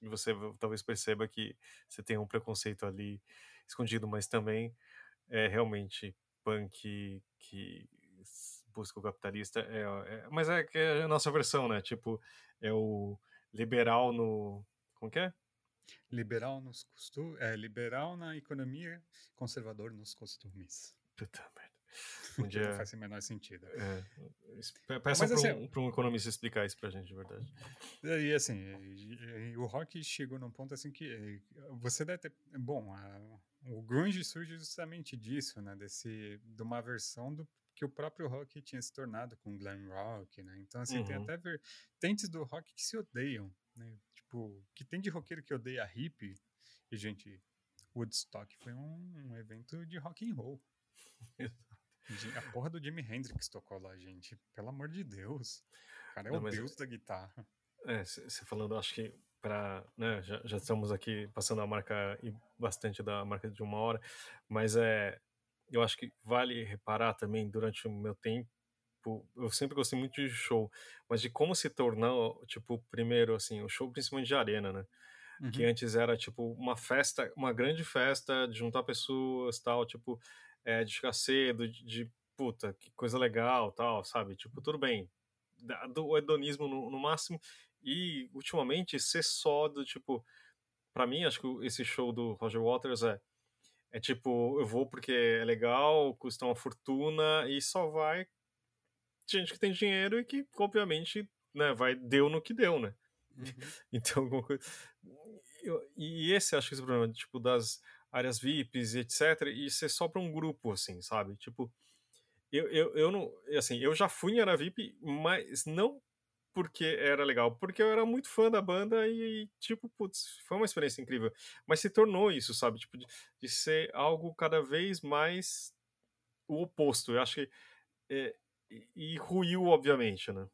e você talvez perceba que você tem um preconceito ali escondido, mas também é realmente punk que busca o capitalista. É, é, mas é que é a nossa versão, né? Tipo, é o liberal no. Como que é? Liberal nos costumes. É, liberal na economia, conservador nos costumes. Puta merda. <laughs> Um dia... Não faz o menor sentido. É. Peça para assim, um, um, economista explicar isso pra gente, de verdade. E assim, o rock chegou num ponto assim que eh, você deve ter. Bom, a, o grunge surge justamente disso, né? Desse, de uma versão do que o próprio rock tinha se tornado com glam rock, né? Então, assim, uhum. tem até vertentes do rock que se odeiam, né? Tipo, que tem de roqueiro que odeia hippie. E, gente, Woodstock foi um, um evento de rock and roll. <laughs> A porra do Jimi Hendrix tocou lá, gente. Pelo amor de Deus. O cara é Não, o deus da guitarra. É, você falando, acho que para, né, já, já, estamos aqui passando a marca e bastante da marca de uma hora, mas é, eu acho que vale reparar também durante o meu tempo, eu sempre gostei muito de show, mas de como se tornou, tipo, primeiro, assim, o show principalmente de arena, né? Uhum. Que antes era, tipo, uma festa, uma grande festa de juntar pessoas, tal, tipo, é, de ficar cedo, de, de, puta, que coisa legal, tal, sabe? Tipo, tudo bem, do hedonismo no, no máximo, e ultimamente ser só do, tipo, para mim, acho que esse show do Roger Waters é é tipo, eu vou porque é legal, custa uma fortuna e só vai gente que tem dinheiro e que, obviamente, né, vai, deu no que deu, né? Uhum. <laughs> Então, eu, e esse acho que esse problema, tipo, das áreas VIPs e etc, e ser só para um grupo, assim, sabe? Tipo, eu, eu, eu não, assim, eu já fui em área VIP, mas não porque era legal, porque eu era muito fã da banda e, tipo, putz, foi uma experiência incrível. Mas se tornou isso, sabe? Tipo, de, de ser algo cada vez mais o oposto. Eu acho que. É, e, ruiu, obviamente, né?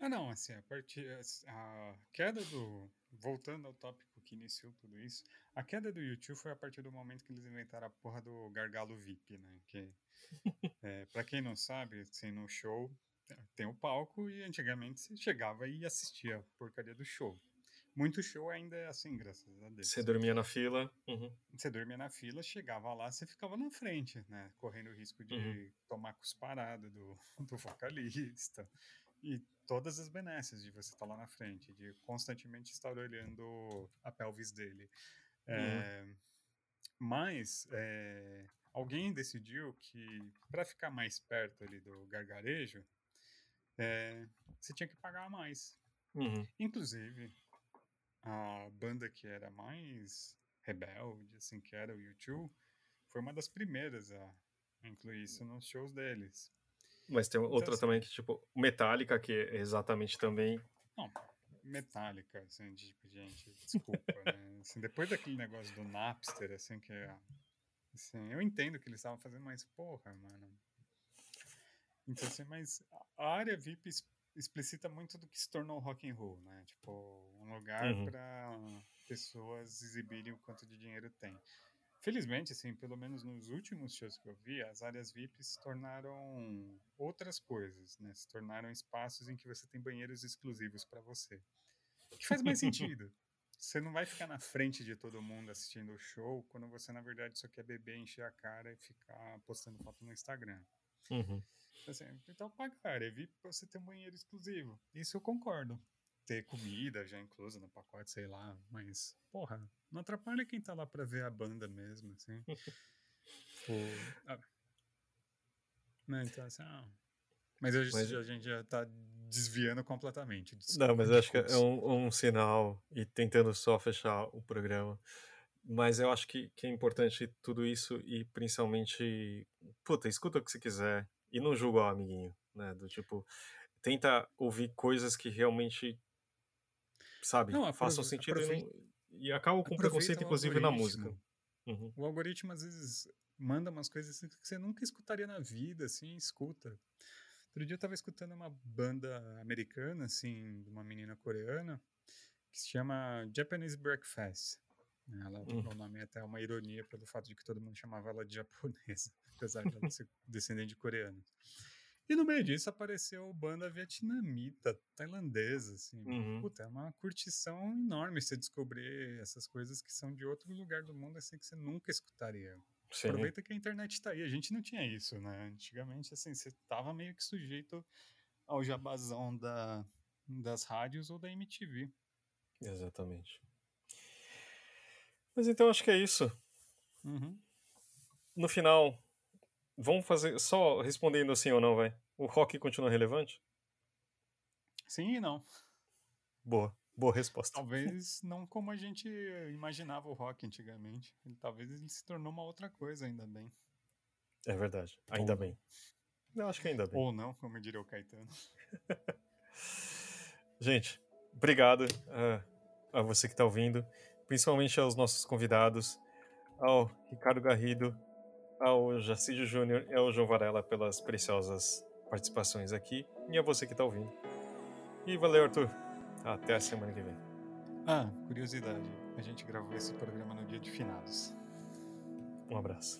Ah, não, assim, a, partir, a queda do. Voltando ao tópico que iniciou tudo isso, a queda do YouTube foi a partir do momento que eles inventaram a porra do gargalo VIP, né? Que, é, pra quem não sabe, assim, no show tem o palco e antigamente você chegava e assistia a porcaria do show. Muito show ainda é assim, graças a Deus. Você dormia na fila. Uhum. Você dormia na fila, chegava lá, você ficava na frente, né? Correndo o risco de uhum. tomar cusparada do, <laughs> do vocalista. E todas as benesses de você estar lá na frente, de constantemente estar olhando a pelvis dele. Uhum. É, mas é, alguém decidiu que para ficar mais perto ali do gargarejo, é, você tinha que pagar mais. Uhum. Inclusive, a banda que era mais rebelde, assim, que era o YouTube, foi uma das primeiras a incluir isso nos shows deles. Mas tem então, outra assim, também que, tipo, Metallica, que é exatamente também... Não, metálica, assim, de tipo, gente, desculpa, né? <laughs> Assim, depois daquele negócio do Napster, assim, que é, assim, eu entendo que eles estavam fazendo, mas porra, mano. Então, assim, mas a área VIP explicita muito do que se tornou rock and roll, né? Tipo, um lugar Uhum. para pessoas exibirem o quanto de dinheiro tem. Felizmente, assim, pelo menos nos últimos shows que eu vi, as áreas VIP se tornaram outras coisas, né? Se tornaram espaços em que você tem banheiros exclusivos para você. Que faz mais <laughs> sentido. Você não vai ficar na frente de todo mundo assistindo o show quando você, na verdade, só quer beber, encher a cara e ficar postando foto no Instagram. Uhum. Assim, então pagar, é VIP pra você ter um banheiro exclusivo. Isso eu concordo. Ter comida já inclusa no pacote, sei lá, mas, porra, não atrapalha quem tá lá pra ver a banda mesmo, assim. <laughs> Tipo, ah, né, então, assim, ah, mas, eu- Mas- a gente já tá desviando completamente. Não, mas eu acho que é um, um sinal e tentando só fechar o programa. Mas eu acho que, que é importante tudo isso e principalmente, puta, escuta o que você quiser e não julga o amiguinho, né? Do tipo, tenta ouvir coisas que realmente, sabe, Não, façam sentido e, não- e acabam com preconceito, inclusive, na música. Uhum. O algoritmo às vezes manda umas coisas assim que você nunca escutaria na vida, assim, escuta. Outro dia eu tava escutando uma banda americana, assim, de uma menina coreana, que se chama Japanese Breakfast. Ela, Hum. O nome é até uma ironia pelo fato de que todo mundo chamava ela de japonesa, <laughs> apesar de ela ser descendente de coreano. E no meio disso apareceu banda vietnamita, tailandesa, assim. Uhum. Puta, é uma curtição enorme você descobrir essas coisas que são de outro lugar do mundo, assim, que você nunca escutaria. Sim. Aproveita que a internet tá aí. A gente não tinha isso, né? Antigamente, assim, você tava meio que sujeito ao jabazão da, das rádios ou da MTV. Exatamente. Mas então acho que é isso. Uhum. No final, vamos fazer só respondendo sim ou não, vai. O rock continua relevante? Sim e não. Boa, boa resposta. Talvez não como a gente imaginava o rock antigamente. Ele, talvez ele se tornou uma outra coisa, ainda bem. É verdade. Ainda Ou- bem. Eu acho que ainda bem. Ou não, como diria o Caetano. <laughs> Gente, obrigado ah, a você que está ouvindo, principalmente aos nossos convidados, ao Ricardo Garrido, ao Jacídio Júnior e ao João Varela pelas preciosas participações aqui, e a você que está ouvindo. E valeu, Arthur. Até a semana que vem. Ah, curiosidade. A gente gravou esse programa no dia de finados. Um abraço.